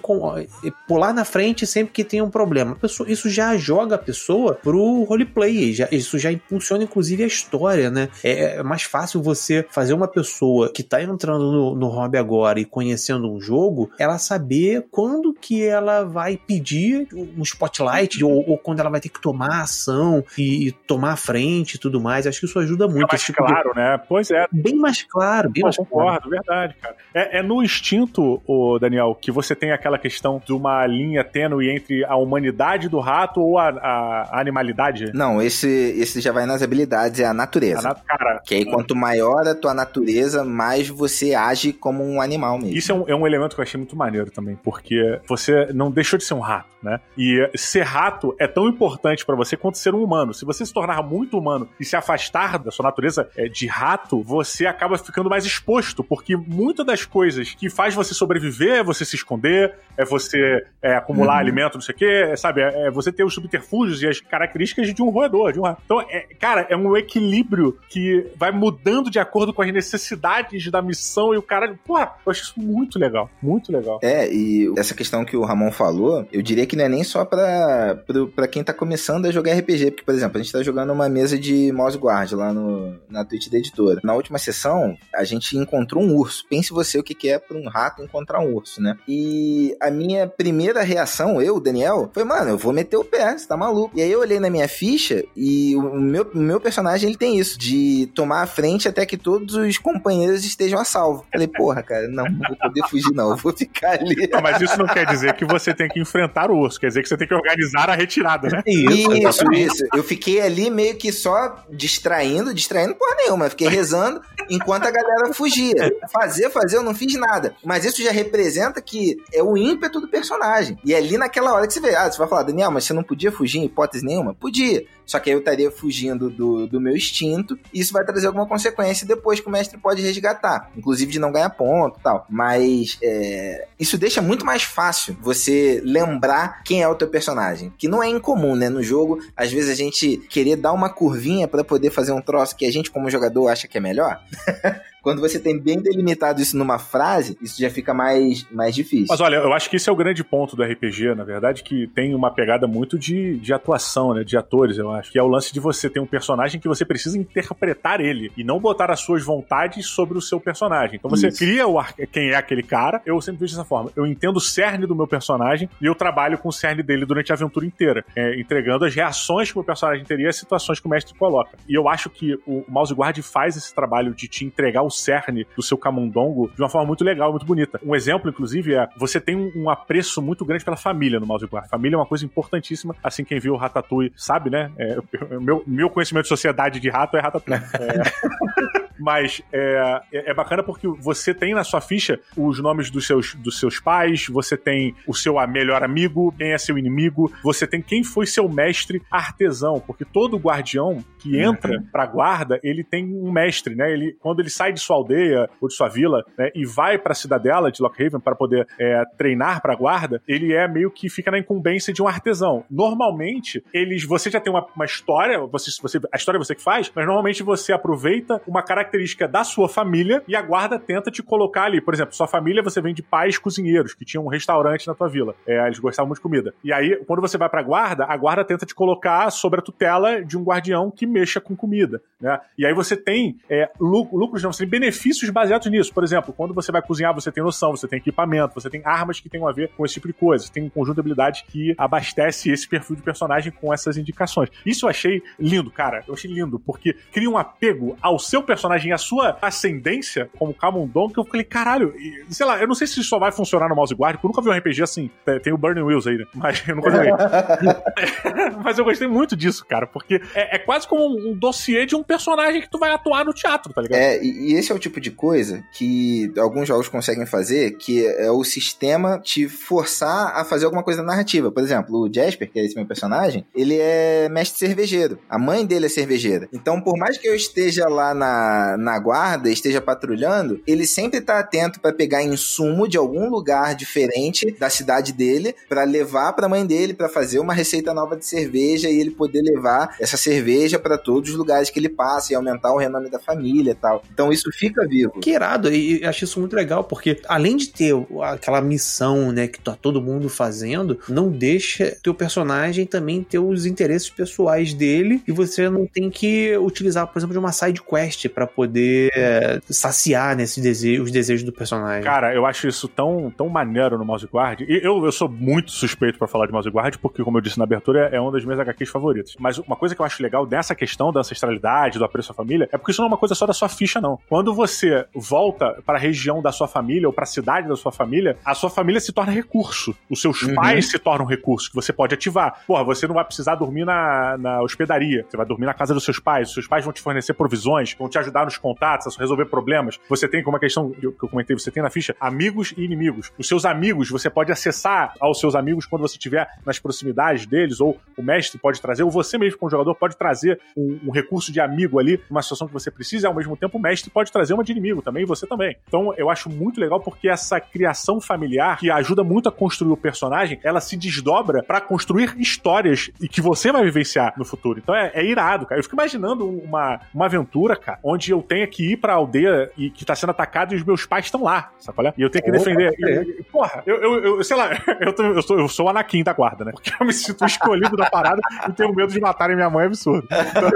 pular na frente sempre que tem um problema. Pessoa, isso já joga a pessoa pro roleplay, já, isso já impulsiona inclusive a história, né? É, é mais fácil você fazer uma pessoa que tá entrando no, no hobby agora e conhecendo um jogo, ela saber quando que ela vai pedir um spotlight ou, ou quando ela vai ter que tomar ação e, e tomar a frente e tudo mais. Acho que isso ajuda muito. É
mais tipo claro, de... né? Pois é.
Bem mais claro, bem Pô, mais
concordo,
claro.
verdade, cara. É, é no instinto, o Daniel, que você tem aquela questão de uma linha tênue entre a humanidade do rato ou a, a, a animalidade?
Não, esse, esse já vai nas habilidades, é a natureza. A nat cara, que aí, quanto maior a tua natureza, mais você age como um animal mesmo.
Isso é um, é um elemento que eu achei muito maneiro também, porque você não deixou de ser um rato, né? E ser rato é tão importante para você quanto ser um humano. Se você se tornar muito humano e se afastar da sua natureza é, de rato, você acaba ficando mais exposto, porque muitas das coisas que faz você sobreviver é você se esconder, é você é, acumular uhum. alimento, não sei o quê, é, sabe? É, é, você ter os subterfúgios e as características de um roedor, de um rato. Então, é, cara, é um equilíbrio que vai mudando de acordo com as necessidades da missão e o cara, pô, eu acho isso muito legal, muito legal.
É, e essa questão que o Ramon falou, eu diria que não é nem só pra, pra, pra quem tá começando a jogar RPG, porque, por exemplo, a gente tá jogando uma mesa de Mouse Guard lá no, na Twitch da editora. Na última sessão, a gente encontrou um urso. Pense você o que, que é pra um rato encontrar um urso, né? E a minha primeira reação, eu, Daniel, foi, mano, eu vou meter o pé, você tá maluco. E aí eu olhei na minha ficha e o meu, meu personagem, ele tem isso, de tomar a frente até que todos os companheiros estejam a salvo. Falei, porra, cara, não, não vou poder fugir não, eu vou ficar ali.
Não, mas isso não quer dizer que você tem que enfrentar o urso, quer dizer que você tem que organizar a retirada, né?
Isso, isso, isso. Eu fiquei ali meio que só distraindo, distraindo porra nenhuma, fiquei rezando enquanto a galera fugia. Fazer, fazer, eu não fiz nada. Mas isso já representa que é o ímpeto do personagem. E é ali naquela hora que você vê, ah, você vai falar, Daniel, mas você não podia fugir em hipótese nenhuma? Podia. Só que aí eu estaria fugindo do, do meu instinto, e isso vai trazer alguma consequência depois que o mestre pode resgatar. Inclusive de não ganhar ponto e tal. Mas é, isso deixa muito mais fácil você lembrar quem é o teu personagem. Que não é incomum, né? No jogo, às vezes a gente querer dar uma curvinha para poder fazer um troço que a gente, como jogador, acha que é melhor. Quando você tem bem delimitado isso numa frase, isso já fica mais, mais difícil.
Mas olha, eu acho que esse é o grande ponto do RPG, na verdade, que tem uma pegada muito de, de atuação, né? De atores, eu acho. Que é o lance de você ter um personagem que você precisa interpretar ele e não botar as suas vontades sobre o seu personagem. Então você isso. cria o quem é aquele cara. Eu sempre vejo dessa forma. Eu entendo o cerne do meu personagem e eu trabalho com o cerne dele durante a aventura inteira, é, entregando as reações que o meu personagem teria às situações que o mestre coloca. E eu acho que o Mouse Guard faz esse trabalho de te entregar o cerne do seu camundongo de uma forma muito legal, muito bonita. Um exemplo, inclusive, é você tem um, apreço muito grande pela família no Mouse Guard. Família é uma coisa importantíssima, assim quem viu o Ratatouille sabe, né? É, meu, meu conhecimento de sociedade de rato é Ratatouille. é... Mas é, é, é, bacana porque você tem na sua ficha os nomes dos seus, dos seus pais, você tem o seu melhor amigo, quem é seu inimigo, você tem quem foi seu mestre artesão, porque todo guardião que entra uhum. pra guarda, ele tem um mestre, né? Ele, quando ele sai de sua aldeia ou de sua vila né, e vai pra cidadela de Lockhaven para poder é, treinar pra guarda, ele é meio que fica na incumbência de um artesão. Normalmente, eles, você já tem uma, uma história, você, você, a história é você que faz, mas normalmente você aproveita uma característica característica da sua família e a guarda tenta te colocar ali. Por exemplo, sua família você vem de pais cozinheiros que tinham um restaurante na tua vila. É, eles gostavam muito de comida. E aí, quando você vai pra guarda, a guarda tenta te colocar sobre a tutela de um guardião que mexa com comida, né? E aí você tem é, lucros, não, você tem benefícios baseados nisso. Por exemplo, quando você vai cozinhar, você tem noção, você tem equipamento, você tem armas que tem a ver com esse tipo de coisa, você tem um conjunto de habilidades que abastece esse perfil de personagem com essas indicações. Isso eu achei lindo, cara. Eu achei lindo, porque cria um apego ao seu personagem, à sua ascendência como Camundon, que eu falei, caralho, sei lá, eu não sei se isso só vai funcionar no mouse guard, porque eu nunca vi um RPG assim. Tem o Burning Wheels aí, né? Mas eu nunca joguei. Mas eu gostei muito disso, cara, porque é, é quase como um dossiê de um personagem que tu vai atuar no teatro, tá ligado?
É, e, e esse é o tipo de coisa que alguns jogos conseguem fazer, que é o sistema te forçar a fazer alguma coisa narrativa. Por exemplo, o Jasper, que é esse meu personagem, ele é mestre cervejeiro. A mãe dele é cervejeira. Então, por mais que eu esteja lá na, na guarda, esteja patrulhando, ele sempre tá atento para pegar insumo de algum lugar diferente da cidade dele para levar para a mãe dele para fazer uma receita nova de cerveja e ele poder levar essa cerveja para todos os lugares que ele passa e aumentar o renome da família e tal. Então isso fica vivo.
Que irado, e acho isso muito legal, porque além de ter aquela missão, né, que tá todo mundo fazendo, não deixa teu personagem também ter os interesses pessoais dele e você não tem que utilizar, por exemplo, de uma side quest para poder é, saciar nesses né, desejos, os desejos do personagem.
Cara, eu acho isso tão, tão maneiro no Mouse Guard. E eu, eu sou muito suspeito para falar de Mouse Guard, porque, como eu disse na abertura, é uma das minhas HQs favoritas. Mas uma coisa que eu acho legal dessa questão da ancestralidade, do apreço à família, é porque isso não é uma coisa só da sua ficha, não. Quando você volta para a região da sua família ou para a cidade da sua família, a sua família se torna recurso. Os seus uhum. pais se tornam recurso que você pode ativar. Porra, você não vai precisar dormir na, na hospedaria. Você vai dormir na casa dos seus pais. Os seus pais vão te fornecer provisões, vão te ajudar nos contatos, a resolver problemas. Você tem, como a questão que eu comentei, você tem na ficha amigos e inimigos. Os seus amigos, você pode acessar aos seus amigos quando você estiver nas proximidades deles, ou o mestre pode trazer, ou você mesmo, como jogador, pode trazer um, um recurso de amigo ali, uma situação que você precisa, e ao mesmo tempo o mestre pode trazer uma de inimigo também, e você também. Então eu acho muito legal porque essa criação familiar, que ajuda muito a construir o personagem, ela se desdobra para construir histórias e que você vai vivenciar no futuro. Então é, é, irado, cara. Eu fico imaginando uma, uma aventura, cara, onde eu tenha que ir pra aldeia e que tá sendo atacado e os meus pais estão lá, sabe qual é? E eu tenho que defender. E, e, porra, eu, eu, eu, sei lá, eu, tô, eu, sou, eu sou o Anakin da guarda, né? Porque eu me sinto escolhido da parada e tenho medo de matarem minha mãe é absurdo. Então...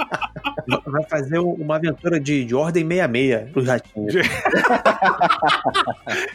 vai fazer uma aventura de, de ordem 66 pros ratinhos.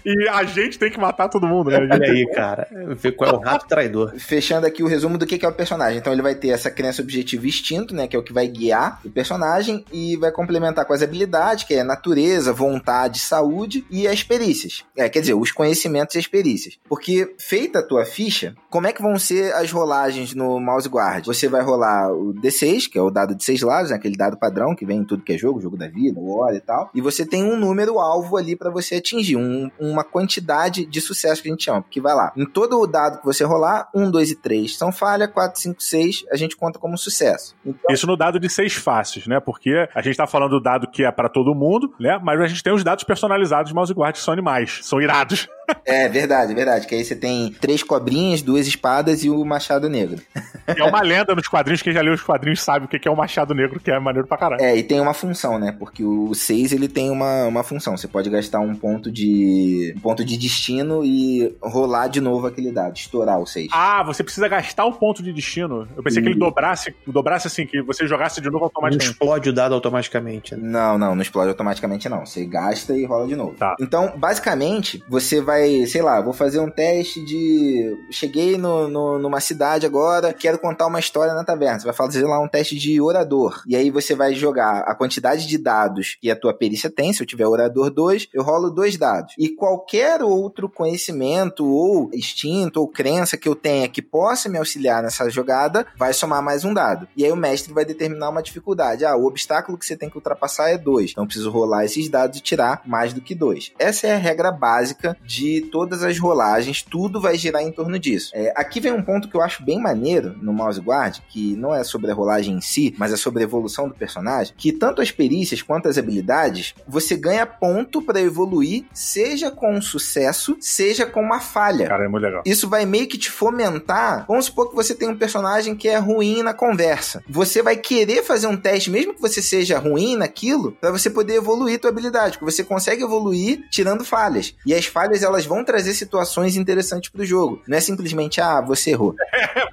e a gente tem que matar todo mundo, né?
Olha aí, cara. Ver qual é o rato traidor.
Fechando aqui o resumo do que é o personagem. Então ele vai ter essa crença objetivo instinto, né? Que é o que vai guiar o personagem e vai complementar com as habilidades, que é natureza, vontade, saúde e as perícias. É, quer dizer, os conhecimentos e as perícias. Porque feita a tua ficha, como é que vão ser as rolagens no mouse guard? Você vai rolar o D6, que é o dado de seis lados, né? aquele dado padrão que vem em tudo que é jogo, jogo da vida, hora e tal. E você tem um número alvo ali para você atingir, um, uma quantidade de sucesso que a gente chama. Porque vai lá, em todo o dado que você rolar, 1, 2 e 3 são falha, 4, 5, 6 a gente conta como sucesso.
Então... Isso no dado de seis faces, né? Porque a gente tá falando do dado que é para todo mundo, né? Mas a gente tem os dados personalizados de mouse guard que são animais, são irados.
É verdade, verdade. Que aí você tem três cobrinhas, duas espadas e o machado negro.
É uma lenda nos quadrinhos, quem já leu os quadrinhos sabe o que é o machado negro, que é maneiro pra caralho.
É, e tem uma função, né? Porque o 6 ele tem uma, uma função. Você pode gastar um ponto de um ponto de destino e rolar de novo aquele dado, estourar o 6.
Ah, você precisa gastar o ponto de destino. Eu pensei e... que ele dobrasse, dobrasse assim, que você jogasse de novo automaticamente.
Não explode o dado automaticamente.
Né? Não, não, não explode automaticamente não. Você gasta e rola de novo. Tá. Então, basicamente, você vai vai, sei lá, vou fazer um teste de. Cheguei no, no, numa cidade agora, quero contar uma história na taverna. Você vai fazer lá um teste de orador. E aí você vai jogar a quantidade de dados que a tua perícia tem. Se eu tiver orador 2, eu rolo dois dados. E qualquer outro conhecimento, ou instinto, ou crença que eu tenha que possa me auxiliar nessa jogada, vai somar mais um dado. E aí o mestre vai determinar uma dificuldade. Ah, o obstáculo que você tem que ultrapassar é 2. Então preciso rolar esses dados e tirar mais do que 2. Essa é a regra básica de de todas as rolagens, tudo vai girar em torno disso. É, aqui vem um ponto que eu acho bem maneiro no mouse guard, que não é sobre a rolagem em si, mas é sobre a evolução do personagem, que tanto as perícias quanto as habilidades, você ganha ponto para evoluir, seja com sucesso, seja com uma falha.
Cara, é muito legal.
Isso vai meio que te fomentar. Vamos supor que você tem um personagem que é ruim na conversa. Você vai querer fazer um teste, mesmo que você seja ruim naquilo, para você poder evoluir tua habilidade, porque você consegue evoluir tirando falhas. E as falhas elas vão trazer situações interessantes pro jogo. Não é simplesmente, ah, você errou.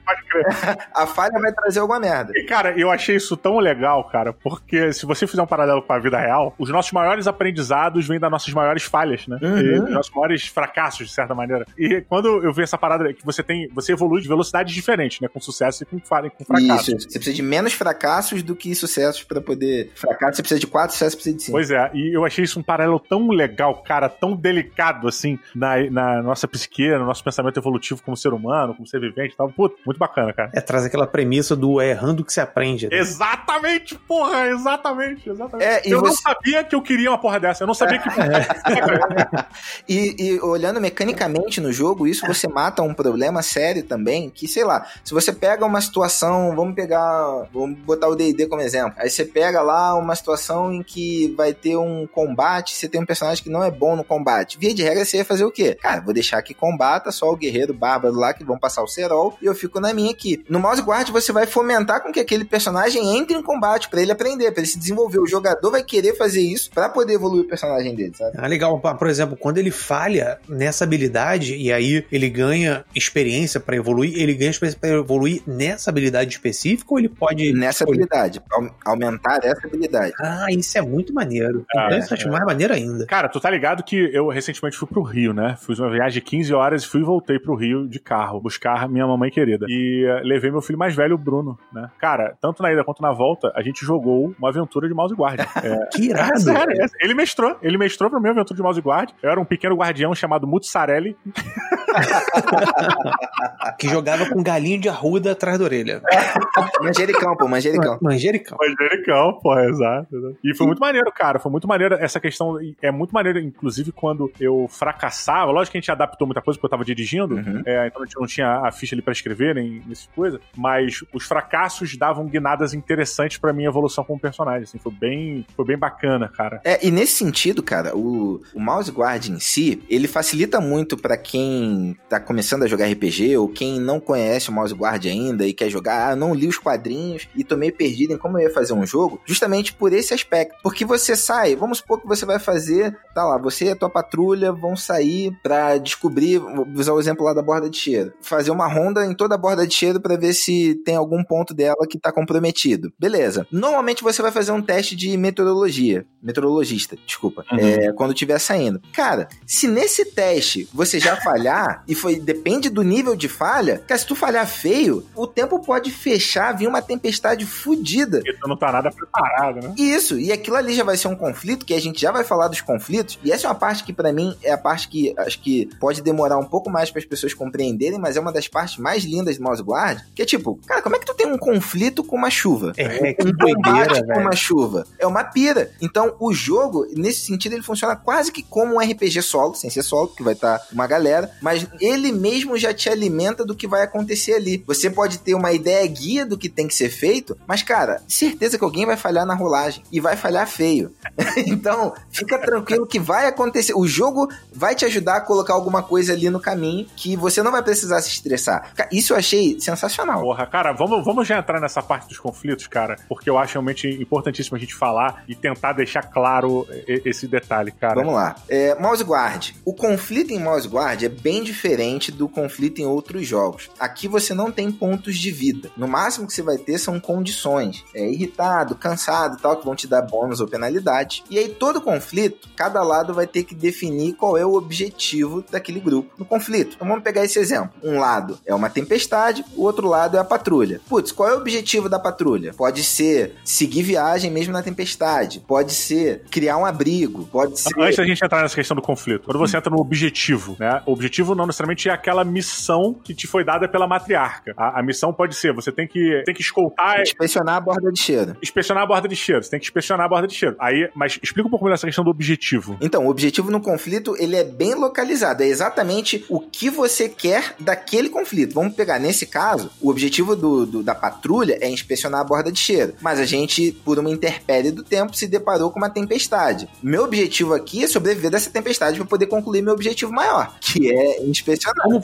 Crer. a falha vai trazer alguma merda.
E, cara, eu achei isso tão legal, cara, porque se você fizer um paralelo com a vida real, os nossos maiores aprendizados vêm das nossas maiores falhas, né?
Uhum.
E dos nossos maiores fracassos, de certa maneira. E quando eu vi essa parada que você tem, você evolui de velocidades diferentes, né? Com sucesso e com, fa- com fracasso.
Isso. Você precisa de menos fracassos do que sucessos para poder. Fracasso você precisa de quatro, sucesso precisa de cinco.
Pois é, e eu achei isso um paralelo tão legal, cara, tão delicado, assim, na, na nossa psique, no nosso pensamento evolutivo como ser humano, como ser vivente e tal. Puta, muito bacana, cara.
É, traz aquela premissa do é errando que se aprende. né?
Exatamente, porra, exatamente, exatamente.
É,
eu não
você-
sabia que eu queria uma porra dessa, eu não sabia que.
E, e olhando mecanicamente no jogo, isso você mata um problema sério também, que sei lá, se você pega uma situação, vamos pegar, vamos botar o D&D como exemplo, aí você pega lá uma situação em que vai ter um combate, você tem um personagem que não é bom no combate, via de regra você ia fazer o quê? Cara, vou deixar que combata só o guerreiro bárbaro lá, que vão passar o cerol, e eu fico na minha aqui. No mouse guard você vai fomentar com que aquele personagem entre em combate, pra ele aprender, pra ele se desenvolver, o jogador vai querer fazer isso pra poder evoluir o personagem dele, sabe?
Ah, legal. Por exemplo, quando ele falha nessa habilidade e aí ele ganha experiência pra evoluir, ele ganha experiência pra evoluir nessa habilidade específica ou ele pode.
Nessa habilidade, au- aumentar essa habilidade.
Ah, isso é muito maneiro.
Ah,
então isso eu acho mais maneiro ainda.
Cara, tu tá ligado que eu recentemente fui pro Rio, né? Fiz uma viagem de 15 horas e fui e voltei pro Rio de carro, buscar minha mamãe querida. E eh, levei meu filho mais velho, o Bruno, né? Cara, tanto na ida quanto na volta, a gente jogou uma aventura de mouse guard. É,
Que irado.
Sério, é- ele mestrou, ele mestrou pra mim uma aventura de mouse guard. Eu era um pequeno guardião chamado Mutsarelli.
Que jogava com galinho de arruda atrás da orelha.
Manjericão, pô, manjericão.
Manjericão.
Manjericão, pô, exato. exato. E foi muito maneiro, cara. Foi muito maneiro essa questão. É muito maneiro, inclusive, quando eu fracassava. Lógico que a gente adaptou muita coisa porque eu tava dirigindo.
Uhum.
É, então a gente não tinha a ficha ali pra escrever, nem nessas coisas. Mas os fracassos davam guinadas interessantes pra minha evolução como personagem. Assim, foi bem, foi bem bacana, cara.
É, e nesse sentido, cara, o, o mouse guard em si, ele facilita muito pra quem tá começando a jogar RPG ou quem não conhece o mouse guard ainda e quer jogar, ah, não li os quadrinhos e tô meio perdido em como eu ia fazer um jogo, justamente por esse aspecto. Porque você sai, vamos supor que você vai fazer, tá lá, você e a tua patrulha vão sair pra descobrir, vou usar o exemplo lá da borda de cheiro, fazer uma ronda em toda a borda de cheiro pra ver se tem algum ponto dela que tá comprometido. Beleza. Normalmente você vai fazer um teste de meteorologia, meteorologista, desculpa,
Uhum.
é, quando estiver saindo. Cara, se nesse teste você já falhar, e foi depende do nível de falha, cara, se tu falhar feio, o tempo pode fechar, vir uma tempestade fodida.
Porque tu não tá nada preparado, né?
Isso, e aquilo ali já vai ser um conflito, que a gente já vai falar dos conflitos, e essa é uma parte que pra mim é a parte que acho que pode demorar um pouco mais para as pessoas compreenderem, mas é uma das partes mais lindas do Mouse Que é tipo, cara, como é que tu tem um conflito com uma chuva?
É, que
um
doideira,
com uma chuva. É uma pira. Então, o jogo, nesse sentido, ele funciona quase que como um RPG solo, sem ser solo, porque vai estar uma galera, mas ele mesmo já te alimenta do que vai acontecer ali. Você pode ter uma ideia guia do que tem que ser feito, mas, cara, certeza que alguém vai falhar na rolagem e vai falhar feio. então, fica tranquilo que vai acontecer. O jogo vai te ajudar a colocar alguma coisa ali no caminho que você não vai precisar se estressar. Isso eu achei sensacional.
Porra, cara, vamos, vamos já entrar nessa parte dos conflitos, cara, porque eu acho realmente importantíssimo a gente falar e tentar deixar claro esse detalhe, cara.
Vamos lá. É, Mouse Guard. O conflito em Mouse Guard é bem diferente do conflito em outros jogos. Aqui você não tem pontos de vida. No máximo que você vai ter são condições. É irritado, cansado tal, que vão te dar bônus ou penalidade. E aí todo conflito, cada lado vai ter que definir qual é o objetivo daquele grupo no conflito. Então vamos pegar esse exemplo. Um lado é uma tempestade, o outro lado é a patrulha. Putz, qual é o objetivo da patrulha? Pode ser seguir viagem mesmo na tempestade, pode ser criar um abrigo, pode ser.
Antes da gente entrar nessa questão do conflito, quando você entra no objetivo, né? O objetivo não necessariamente é aquela missão que te foi dada pela matriarca. A, a missão pode ser, você tem que, tem que escoltar.
Inspecionar a borda de cheiro.
Inspecionar a borda de cheiro. Você tem que inspecionar a borda de cheiro. Aí, mas explica um pouco melhor essa questão do objetivo.
Então, o objetivo no conflito, ele é bem localizado. É exatamente o que você quer daquele conflito. Vamos pegar, nesse caso, o objetivo do, do da patrulha é inspecionar a borda de cheiro. Mas a gente, por uma intempérie do tempo, se deparou com uma tempestade. Meu objetivo aqui é sobreviver dessa tempestade para poder concluir meu objetivo maior, que é inspecionar.
Como,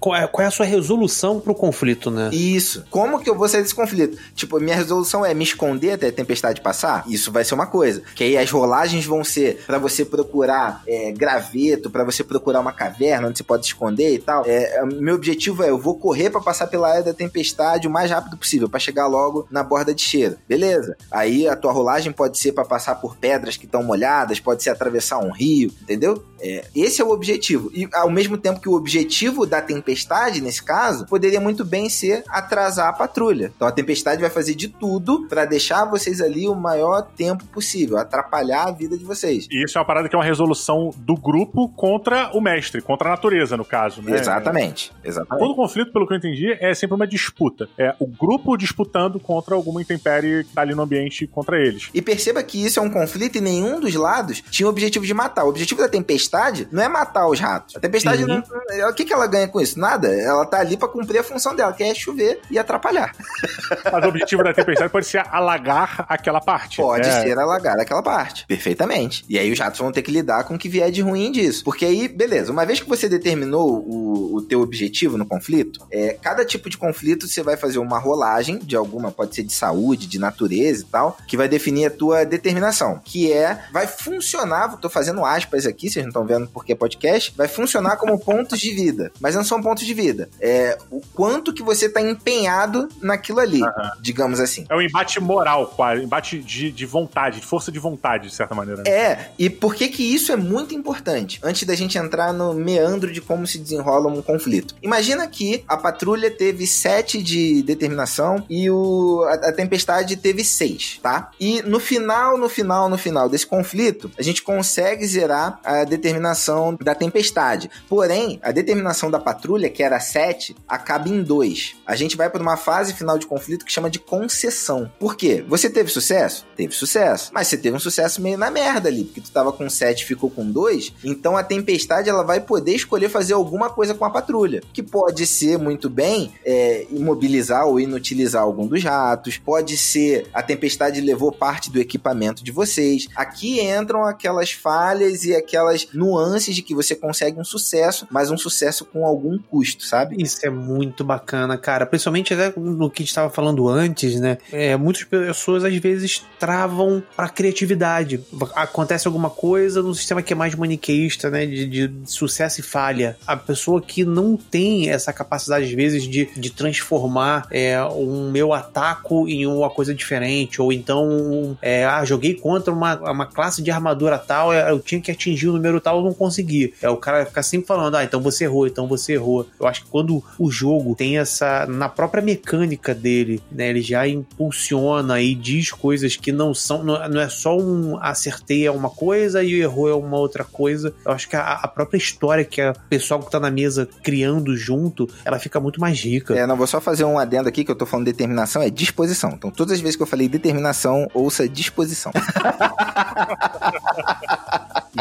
qual, é, qual é a sua resolução pro conflito, né?
Isso. Como que eu vou sair desse conflito? Tipo, minha resolução é me esconder até a tempestade passar? Isso vai ser uma coisa. Que aí as rolagens vão ser para você procurar é, graveto, para você procurar uma caverna onde você pode esconder e tal. É, meu objetivo é eu vou correr para passar pela área da tempestade o mais rápido possível, para chegar logo na borda de cheiro. Beleza. Aí a tua rolagem pode ser para passar por pedras que estão molhadas, pode ser atravessar um rio, entendeu? É, esse é o objetivo. E ao mesmo tempo que o objetivo da tempestade, nesse caso, poderia muito bem ser atrasar a patrulha. Então a tempestade vai fazer de tudo para deixar vocês ali o maior tempo possível, atrapalhar a vida de vocês.
E isso é uma parada que é uma resolução do grupo contra o mestre, contra a natureza, no caso, né?
Exatamente. Exatamente.
Todo conflito, pelo que eu entendi, é sempre uma disputa. É o grupo disputando contra alguma intempérie que tá ali no ambiente contra eles.
E perceba que isso é um conflito e nenhum dos lados tinha o objetivo de matar. O objetivo da tempestade não é matar os ratos. A tempestade, uhum. não, o que, que ela ganha com isso? Nada. Ela tá ali para cumprir a função dela, que é chover e atrapalhar.
Mas o objetivo da tempestade pode ser alagar aquela parte.
Pode é. ser alagar aquela parte. Perfeitamente. E aí os ratos vão ter que lidar com o que vier de ruim disso. Porque aí, beleza, uma vez que você determinou o, o teu objetivo no conflito, é, cada tipo de conflito você vai fazer uma rolagem de alguma, pode ser de saúde, de natureza e tal, que vai definir a tua determinação. Que é, vai funcionar, tô fazendo aspas aqui, vocês não estão vendo porque é podcast, vai funcionar como pontos de vida. Mas não são pontos de vida. É o quanto que você tá empenhado naquilo ali, uhum. digamos assim.
É um embate moral, quase. Embate de, de vontade, de força de vontade, de certa maneira.
Né? É, e por que que isso é muito importante? Antes da gente entrar no meandro de como se desenrola um conflito. Imagina que a patrulha teve 7 de determinação e o, a, a tempestade teve 6, tá? E no final, no final, no final desse conflito, a gente consegue zerar a determinação da tempestade. Porém, a determinação da patrulha, que era 7, acaba em 2. A gente vai para uma fase final de conflito que chama de concessão. Por quê? Você teve sucesso? Teve sucesso. Mas você teve um sucesso meio na merda ali, porque tu tava com 7 e ficou com 2. Então a tempestade ela vai poder escolher fazer alguma coisa com a patrulha. Que pode ser muito bem é, imobilizar ou inutilizar algum dos ratos. Pode ser a tempestade levou parte do equipamento de vocês. Aqui entram aquelas falhas e aquelas nuances de que você consegue um sucesso, mas um sucesso com algum custo, sabe?
Isso é muito bacana, cara. Principalmente até no que a gente estava falando antes, né? É, muitas pessoas às vezes travam a criatividade. Acontece alguma coisa no sistema que é mais maniqueísta, né? De, de sucesso e falha. A pessoa que não tem essa capacidade, às vezes, de, de transformar é, um meu ataco em uma coisa diferente, ou então, é, ah, joguei contra uma, uma classe de armadura tal, é, eu tinha que atingir o número tal, eu não consegui. É, o cara fica sempre falando, ah, então você errou, então você errou. Eu acho que quando o jogo tem essa, na própria mecânica dele, né, ele já impulsiona e diz coisas que não são, não, não é só um acertei é uma coisa e errou é uma outra coisa. Eu acho que a, a própria história que a pessoal que tá na mesa criando junto, ela fica muito mais rica.
É, não, vou só fazer um adendo aqui que eu tô falando determinação, é disposição. Então, todas as vezes que eu falei determinação, ouça disposição.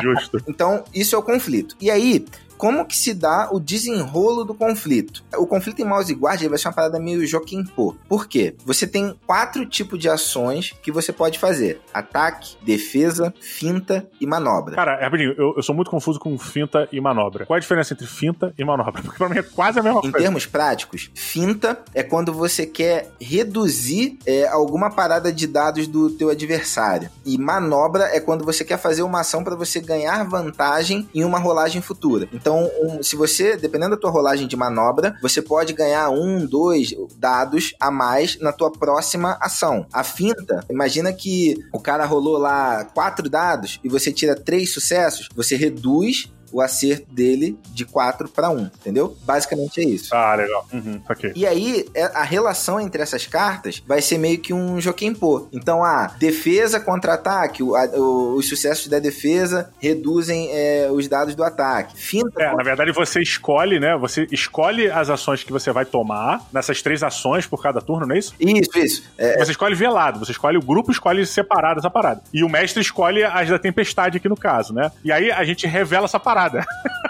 Justo.
Então, isso é o conflito. E aí, como que se dá o desenrolo do conflito. O conflito em mouse guard vai ser uma parada meio Joaquim Pô. Por quê? Você tem quatro tipos de ações que você pode fazer: ataque, defesa, finta e manobra.
Cara, rapidinho, eu, eu sou muito confuso com finta e manobra. Qual a diferença entre finta e manobra? Porque pra mim é quase a mesma
em
coisa.
Em termos práticos, finta é quando você quer reduzir é, alguma parada de dados do teu adversário. E manobra é quando você quer fazer uma ação para você ganhar vantagem em uma rolagem futura. Então, um, se você, dependendo da tua rolagem de manobra, você pode ganhar um, dois dados a mais na tua próxima ação. A finta, imagina que o cara rolou lá quatro dados e você tira três sucessos, você reduz o acerto dele de 4 para 1, entendeu? Basicamente é isso.
Ah, legal. Uhum, ok.
E aí, é- a relação entre essas cartas vai ser meio que um Jokenpô. Então, a defesa contra ataque, o- a- o- os sucessos da defesa reduzem é, os dados do ataque. Finta
É, na verdade você escolhe, né? Você escolhe as ações que você vai tomar nessas três ações por cada turno, não é isso?
Isso, isso. É,
Você escolhe velado, você escolhe o grupo, escolhe separado essa parada. E o mestre escolhe as da tempestade aqui no caso, né? E aí a gente revela essa parada.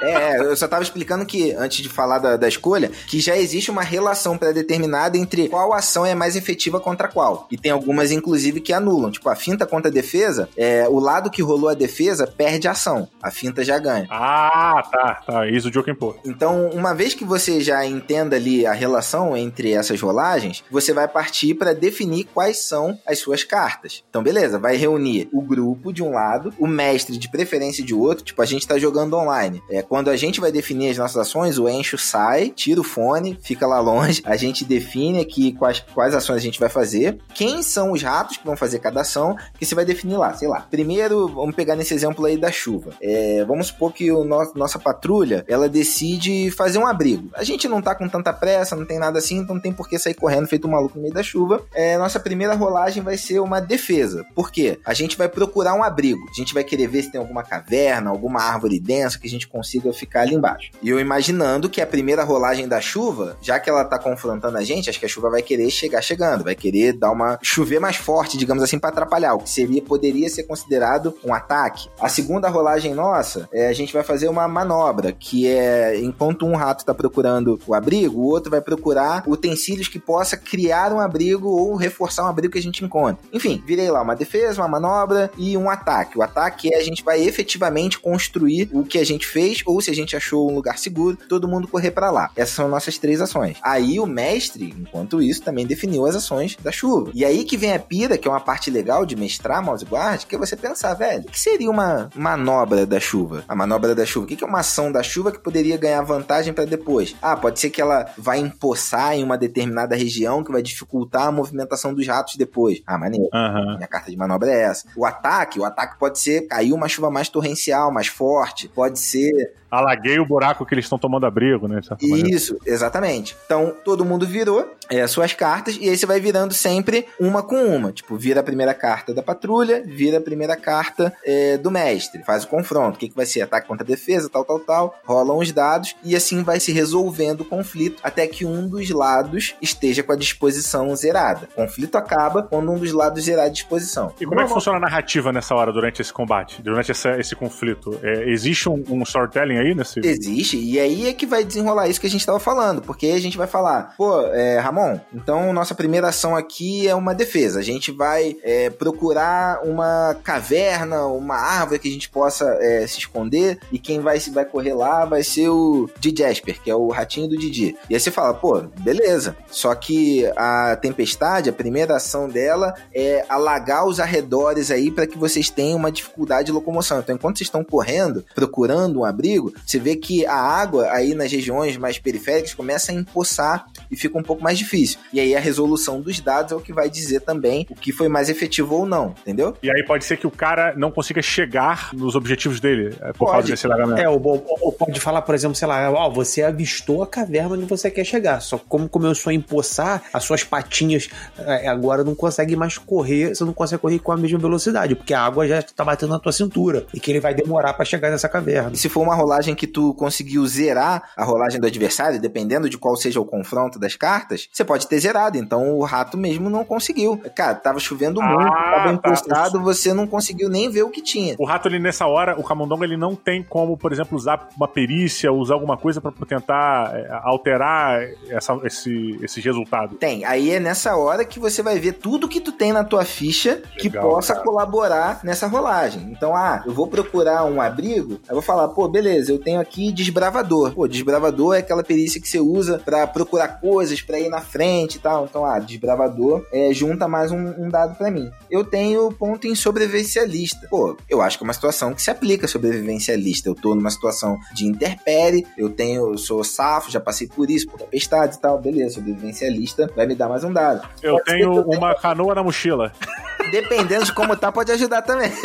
É, eu só tava explicando que, antes de falar da, da escolha, que já existe uma relação pré-determinada entre qual ação é mais efetiva contra qual. E tem algumas, inclusive, que anulam. Tipo, a finta contra a defesa, é, o lado que rolou a defesa perde a ação. A finta já ganha.
Ah, tá, tá. Isso o Joken Pô.
Então, uma vez que você já entenda ali a relação entre essas rolagens, você vai partir para definir quais são as suas cartas. Então, beleza, vai reunir o grupo de um lado, o mestre de preferência de outro. Tipo, a gente tá jogando online. É, quando a gente vai definir as nossas ações, o Encho sai, tira o fone, fica lá longe. A gente define aqui quais, quais ações a gente vai fazer, quem são os ratos que vão fazer cada ação, que você vai definir lá, sei lá. Primeiro, vamos pegar nesse exemplo aí da chuva. É, vamos supor que o no- nossa patrulha, ela decide fazer um abrigo. A gente não tá com tanta pressa, não tem nada assim, então não tem por que sair correndo feito um maluco no meio da chuva. É, nossa primeira rolagem vai ser uma defesa. Por quê? A gente vai procurar um abrigo. A gente vai querer ver se tem alguma caverna, alguma árvore que a gente consiga ficar ali embaixo. E eu imaginando que a primeira rolagem da chuva, já que ela tá confrontando a gente, acho que a chuva vai querer chegar chegando, vai querer dar uma chover mais forte, digamos assim, para atrapalhar, o que seria poderia ser considerado um ataque. A segunda rolagem nossa, é, a gente vai fazer uma manobra, que é enquanto um rato tá procurando o abrigo, o outro vai procurar utensílios que possa criar um abrigo ou reforçar um abrigo que a gente encontra. Enfim, virei lá uma defesa, uma manobra e um ataque. O ataque é a gente vai efetivamente construir o que a gente fez ou se a gente achou um lugar seguro, todo mundo correr para lá. Essas são nossas três ações. Aí o mestre, enquanto isso, também definiu as ações da chuva. E aí que vem a pira, que é uma parte legal de mestrar Mouse Guard, que é você pensar, velho, o que seria uma manobra da chuva? A manobra da chuva. O que é uma ação da chuva que poderia ganhar vantagem para depois? Ah, pode ser que ela vai empoçar em uma determinada região que vai dificultar a movimentação dos ratos depois. Ah, maneiro.
Aham.
Minha carta de manobra é essa. O ataque, o ataque pode ser cair uma chuva mais torrencial, mais forte. Pode ser
Alaguei o buraco que eles estão tomando abrigo, né?
isso, exatamente. Então, todo mundo virou é, suas cartas e aí você vai virando sempre uma com uma. Tipo, vira a primeira carta da patrulha, vira a primeira carta é, do mestre. Faz o confronto. O que, que vai ser? Ataque contra defesa, tal, tal, tal. Rolam os dados e assim vai se resolvendo o conflito até que um dos lados esteja com a disposição zerada. O conflito acaba quando um dos lados zerar a disposição.
E como é que funciona a narrativa nessa hora, durante esse combate, durante essa- esse conflito? É, existe um, um storytelling aí nesse.
Existe, e aí é que vai desenrolar isso que a gente tava falando, porque a gente vai falar, pô, é, Ramon, então nossa primeira ação aqui é uma defesa, a gente vai é, procurar uma caverna, uma árvore que a gente possa é, se esconder, e quem vai, vai correr lá vai ser o Didi Jasper, que é o ratinho do Didi. E aí você fala, pô, beleza, só que a tempestade, a primeira ação dela é alagar os arredores aí para que vocês tenham uma dificuldade de locomoção. Então, enquanto vocês estão correndo, procurando um abrigo, você vê que a água aí nas regiões mais periféricas começa a empoçar e fica um pouco mais difícil. E aí a resolução dos dados é o que vai dizer também o que foi mais efetivo ou não, entendeu?
E aí pode ser que o cara não consiga chegar nos objetivos dele é, por
Pode.
causa desse alagamento.
É, ou, ou- pode falar, por exemplo, sei lá, ó, você avistou a caverna onde você quer chegar. Só que como começou a empoçar, as suas patinhas é, agora não conseguem mais correr, você não consegue correr com a mesma velocidade, porque a água já tá batendo na tua cintura e que ele vai demorar pra chegar nessa caverna.
E se for uma rolagem que tu conseguiu zerar a rolagem do adversário, dependendo de qual seja o confronto das cartas, você pode ter zerado. Então o rato mesmo não conseguiu. Cara, tava chovendo
Ah,
muito, tava
tá.
você não conseguiu nem ver o que tinha.
O rato, ele, nessa hora, o camundongo, ele não tem como, por exemplo, usar uma perícia, usar alguma coisa pra tentar é, alterar essa- esse, esse resultado.
Tem. Aí é nessa hora que você vai ver tudo que tu tem na tua ficha que
Legal,
possa
cara.
colaborar nessa rolagem. Então, ah, eu vou procurar um abrigo, aí eu vou falar, pô, beleza, eu tenho aqui desbravador. Pô, desbravador é aquela perícia que você usa pra procurar coisas, pra ir na frente e tal. Então, ah, desbravador é, junta mais um, um dado pra mim. Eu tenho ponto em sobrevivencialista. Pô, eu acho que é uma situação que se aplica sobrevivencialista. Eu tô numa situação de interpere, eu tenho, eu sou safo, já passei por isso, por tempestades e tal. Beleza, sobrevivencialista vai me dar mais um dado.
Eu
Pode
tenho
eu
uma canoa na mochila.
Dependendo de como tá, pode ajudar também.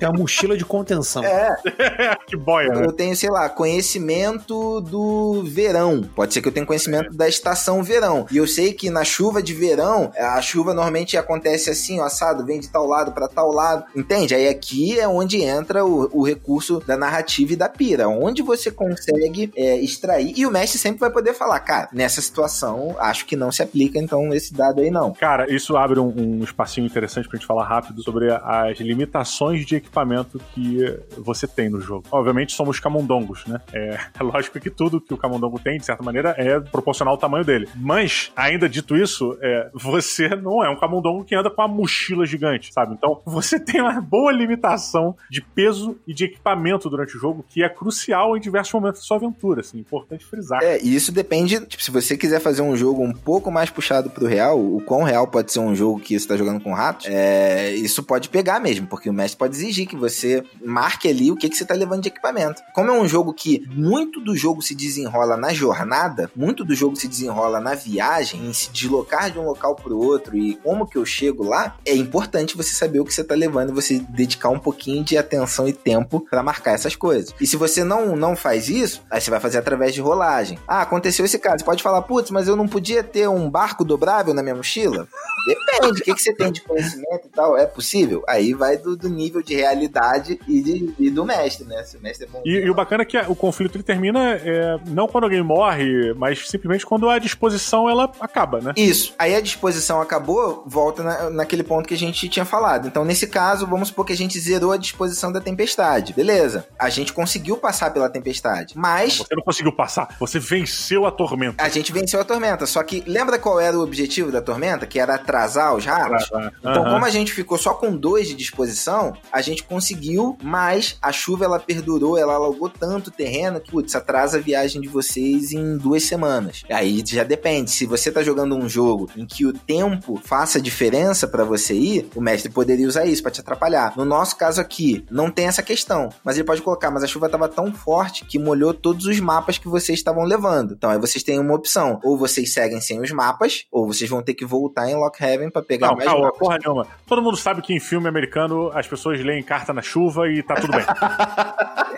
É uma mochila de contenção.
É.
que boia, né?
Eu tenho, sei lá, conhecimento do verão. Pode ser que eu tenha conhecimento da estação verão. E eu sei que na chuva de verão, a chuva normalmente acontece assim, ó, assado, vem de tal lado para tal lado. Entende? Aí aqui é onde entra o, o recurso da narrativa e da pira. Onde você consegue é, extrair. E o mestre sempre vai poder falar, cara, nessa situação, acho que não se aplica, então, esse dado aí não.
Cara, isso abre um, um espacinho interessante pra gente falar rápido sobre as limitações de equipamento que você tem no jogo. Obviamente somos camundongos, né? É, é lógico que tudo que o camundongo tem, de certa maneira, é proporcional ao tamanho dele. Mas, ainda dito isso, é, você não é um camundongo que anda com uma mochila gigante, sabe? Então, você tem uma boa limitação de peso e de equipamento durante o jogo, que é crucial em diversos momentos da sua aventura, assim, importante frisar.
É, e isso depende, tipo, se você quiser fazer um jogo um pouco mais puxado pro real, o quão real pode ser um jogo que você tá jogando com ratos, é, isso pode pegar mesmo, porque o mestre pode exigir que você marque ali o que, que você tá levando de equipamento. Como é um jogo que muito do jogo se desenrola na jornada, muito do jogo se desenrola na viagem, em se deslocar de um local pro outro e como que eu chego lá, é importante você saber o que você tá levando e você dedicar um pouquinho de atenção e tempo para marcar essas coisas. E se você não, não faz isso, aí você vai fazer através de rolagem. Ah, aconteceu esse caso. Você pode falar, putz, mas eu não podia ter um barco dobrável na minha mochila? Depende, o que, que você tem de conhecimento e tal. É possível? Aí vai do, do nível de realidade e, de, e, do mestre, né? Se o mestre é bom.
E, e o bacana é que o conflito ele termina é, não quando alguém morre, mas simplesmente quando a disposição ela acaba, né?
Isso. Aí a disposição acabou, volta na, naquele ponto que a gente tinha falado. Então, nesse caso, vamos supor que a gente zerou a disposição da tempestade. Beleza. A gente conseguiu passar pela tempestade. Mas.
Você não conseguiu passar. Você venceu a tormenta.
A gente venceu a tormenta. Só que lembra qual era o objetivo da tormenta? Que era atrasar os ratos? Então, uhum. como a gente ficou só com dois de disposição, a gente conseguiu, mas a chuva ela perdurou, ela alagou tanto o terreno que, putz, atrasa a viagem de vocês em duas semanas. Aí já depende. Se você tá jogando um jogo em que o tempo faça diferença para você ir, o mestre poderia usar isso para te atrapalhar. No nosso caso aqui, não tem essa questão, mas ele pode colocar, mas a chuva tava tão forte que molhou todos os mapas que vocês estavam levando. Então aí vocês têm uma opção, ou vocês seguem sem os mapas, ou vocês vão ter que voltar em Lockhaven para pegar
não,
mais mapas.
porra nenhuma. Todo mundo sabe que em filme americano as pessoas leem carta na chuva e tá tudo bem.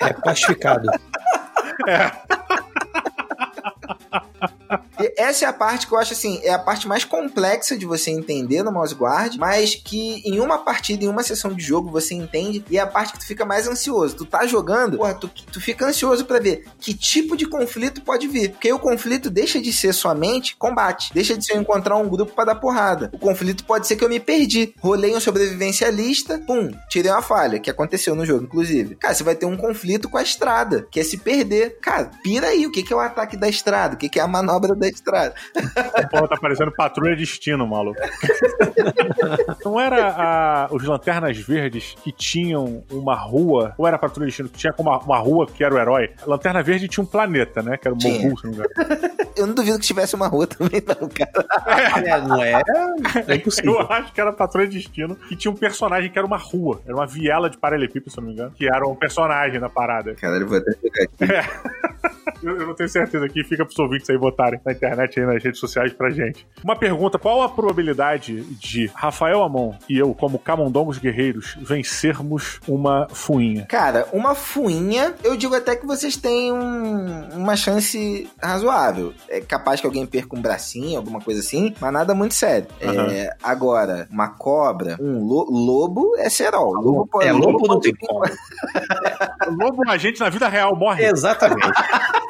é pacificado. É.
essa é a parte que eu acho assim, é a parte mais complexa de você entender no Mouse Guard, mas que em uma partida, em uma sessão de jogo, você entende e é a parte que tu fica mais ansioso. Tu tá jogando, porra, tu, tu fica ansioso para ver que tipo de conflito pode vir. Porque o conflito deixa de ser somente combate, deixa de ser eu encontrar um grupo para dar porrada. O conflito pode ser que eu me perdi, rolei um sobrevivencialista, pum, tirei uma falha, que aconteceu no jogo, inclusive. Cara, você vai ter um conflito com a estrada, que é se perder. Cara, pira aí, o que, é o ataque da estrada? O que, que é a manobra da estrada?
Pô, tá parecendo patrulha destino, maluco. Não era a, os Lanternas Verdes que tinham uma rua, ou era a patrulha destino que tinha uma, uma rua que era o herói? Lanterna Verde tinha um planeta, né? Que era o Mogul, se não me engano.
Eu não duvido que tivesse uma rua também, não, cara.
É, não era? É impossível.
Eu acho que era a Patrulha Destino que tinha um personagem que era uma rua. Era uma viela de paralelepípedo, se não me engano. Que era um personagem na parada.
Caralho, vou até pegar aqui.
É. Eu, eu, não tenho certeza aqui, fica pros ouvintes aí votarem na internet aí nas redes sociais pra gente. Uma pergunta: qual a probabilidade de Rafael Amon e eu, como camundongos guerreiros, vencermos uma fuinha?
Cara, uma fuinha, eu digo até que vocês têm um, uma chance razoável. É capaz que alguém perca um bracinho, alguma coisa assim, mas nada muito sério. Uhum. É, agora, uma cobra, um lo, lobo é serol.
Lobo, pode, é, lobo, lobo não tem como.
lobo, a gente na vida real morre.
Exatamente.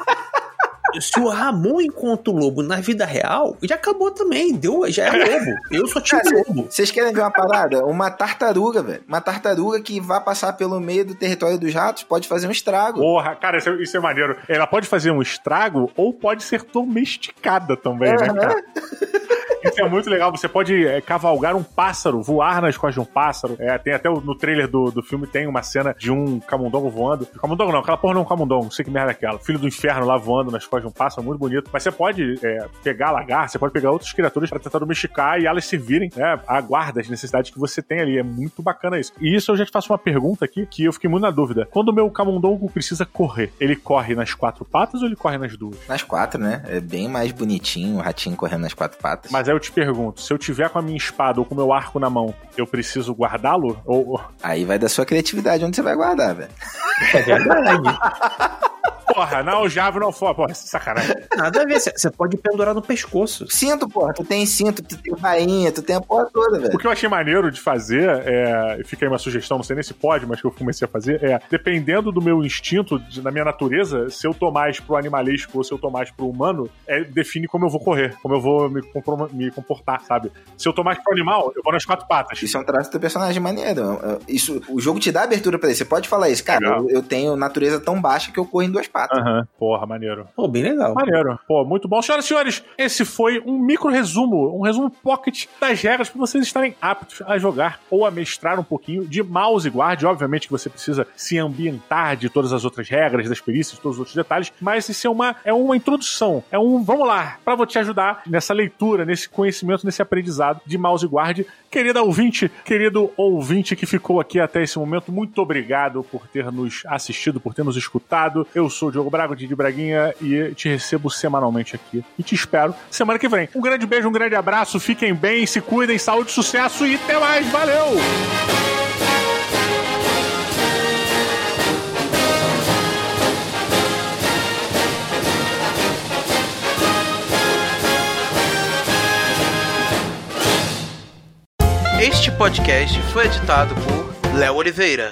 se o Ramon encontra o lobo na vida real, já acabou também. Deu, já é lobo. Eu só tinha lobo.
Vocês querem ver uma parada? Uma tartaruga, velho. Uma tartaruga que vai passar pelo meio do território dos ratos pode fazer um estrago.
Porra, cara, isso é, isso é maneiro. Ela pode fazer um estrago ou pode ser domesticada também, uhum. né, cara? Isso é muito legal. Você pode é, cavalgar um pássaro, voar nas costas de um pássaro. É, tem até no trailer do, do filme tem uma cena de um camundongo voando. Camundongo não, aquela porra não é um camundongo, não sei que merda é aquela. Filho do inferno lá voando nas costas de um pássaro, muito bonito. Mas você pode é, pegar lagar, você pode pegar outras criaturas para tentar domesticar e elas servirem, né? A guarda as necessidades que você tem ali. É muito bacana isso. E isso eu já te faço uma pergunta aqui que eu fiquei muito na dúvida. Quando o meu camundongo precisa correr, ele corre nas quatro patas ou ele corre nas duas?
Nas quatro, né? É bem mais bonitinho o ratinho correndo nas quatro patas.
Mas Mas aí eu te pergunto, se eu tiver com a minha espada ou com o meu arco na mão, eu preciso guardá-lo? Ou...
Aí vai da sua criatividade onde você vai guardar, velho.
É verdade.
Porra, na aljava não for. Porra, sacanagem.
Nada a ver, você pode pendurar no pescoço.
Cinto, porra. Tu tem cinto, tu tem bainha, tu tem a porra toda, velho.
O que eu achei maneiro de fazer, é, fica aí uma sugestão, não sei nem se pode, mas que eu comecei a fazer, é, dependendo do meu instinto, de, da minha natureza, se eu tô mais pro animalesco ou se eu tô mais pro humano, é, define como eu vou correr, como eu vou me, me comportar, sabe? Se eu tô mais pro animal, eu vou nas quatro patas.
Isso é um traço do teu personagem maneiro. Isso, o jogo te dá abertura pra isso. Você pode falar isso, cara, eu, eu, tenho natureza tão baixa que eu corro em duas patas.
Aham, uhum. porra, maneiro.
Pô, bem legal.
Maneiro. Pô, muito bom. Senhoras e senhores, esse foi um micro resumo, um resumo pocket das regras para vocês estarem aptos a jogar ou a mestrar um pouquinho de mouse guard. Obviamente que você precisa se ambientar de todas as outras regras, das perícias, de todos os outros detalhes, mas isso é uma, é uma introdução, é um vamos lá, para te ajudar nessa leitura, nesse conhecimento, nesse aprendizado de mouse guard. Querida ouvinte, querido ouvinte que ficou aqui até esse momento, muito obrigado por ter nos assistido, por ter nos escutado. Eu sou o Diogo Braga, de Braguinha, e te recebo semanalmente aqui. E te espero semana que vem. Um grande beijo, um grande abraço, fiquem bem, se cuidem, saúde, sucesso e até mais. Valeu!
Este podcast foi editado por Léo Oliveira.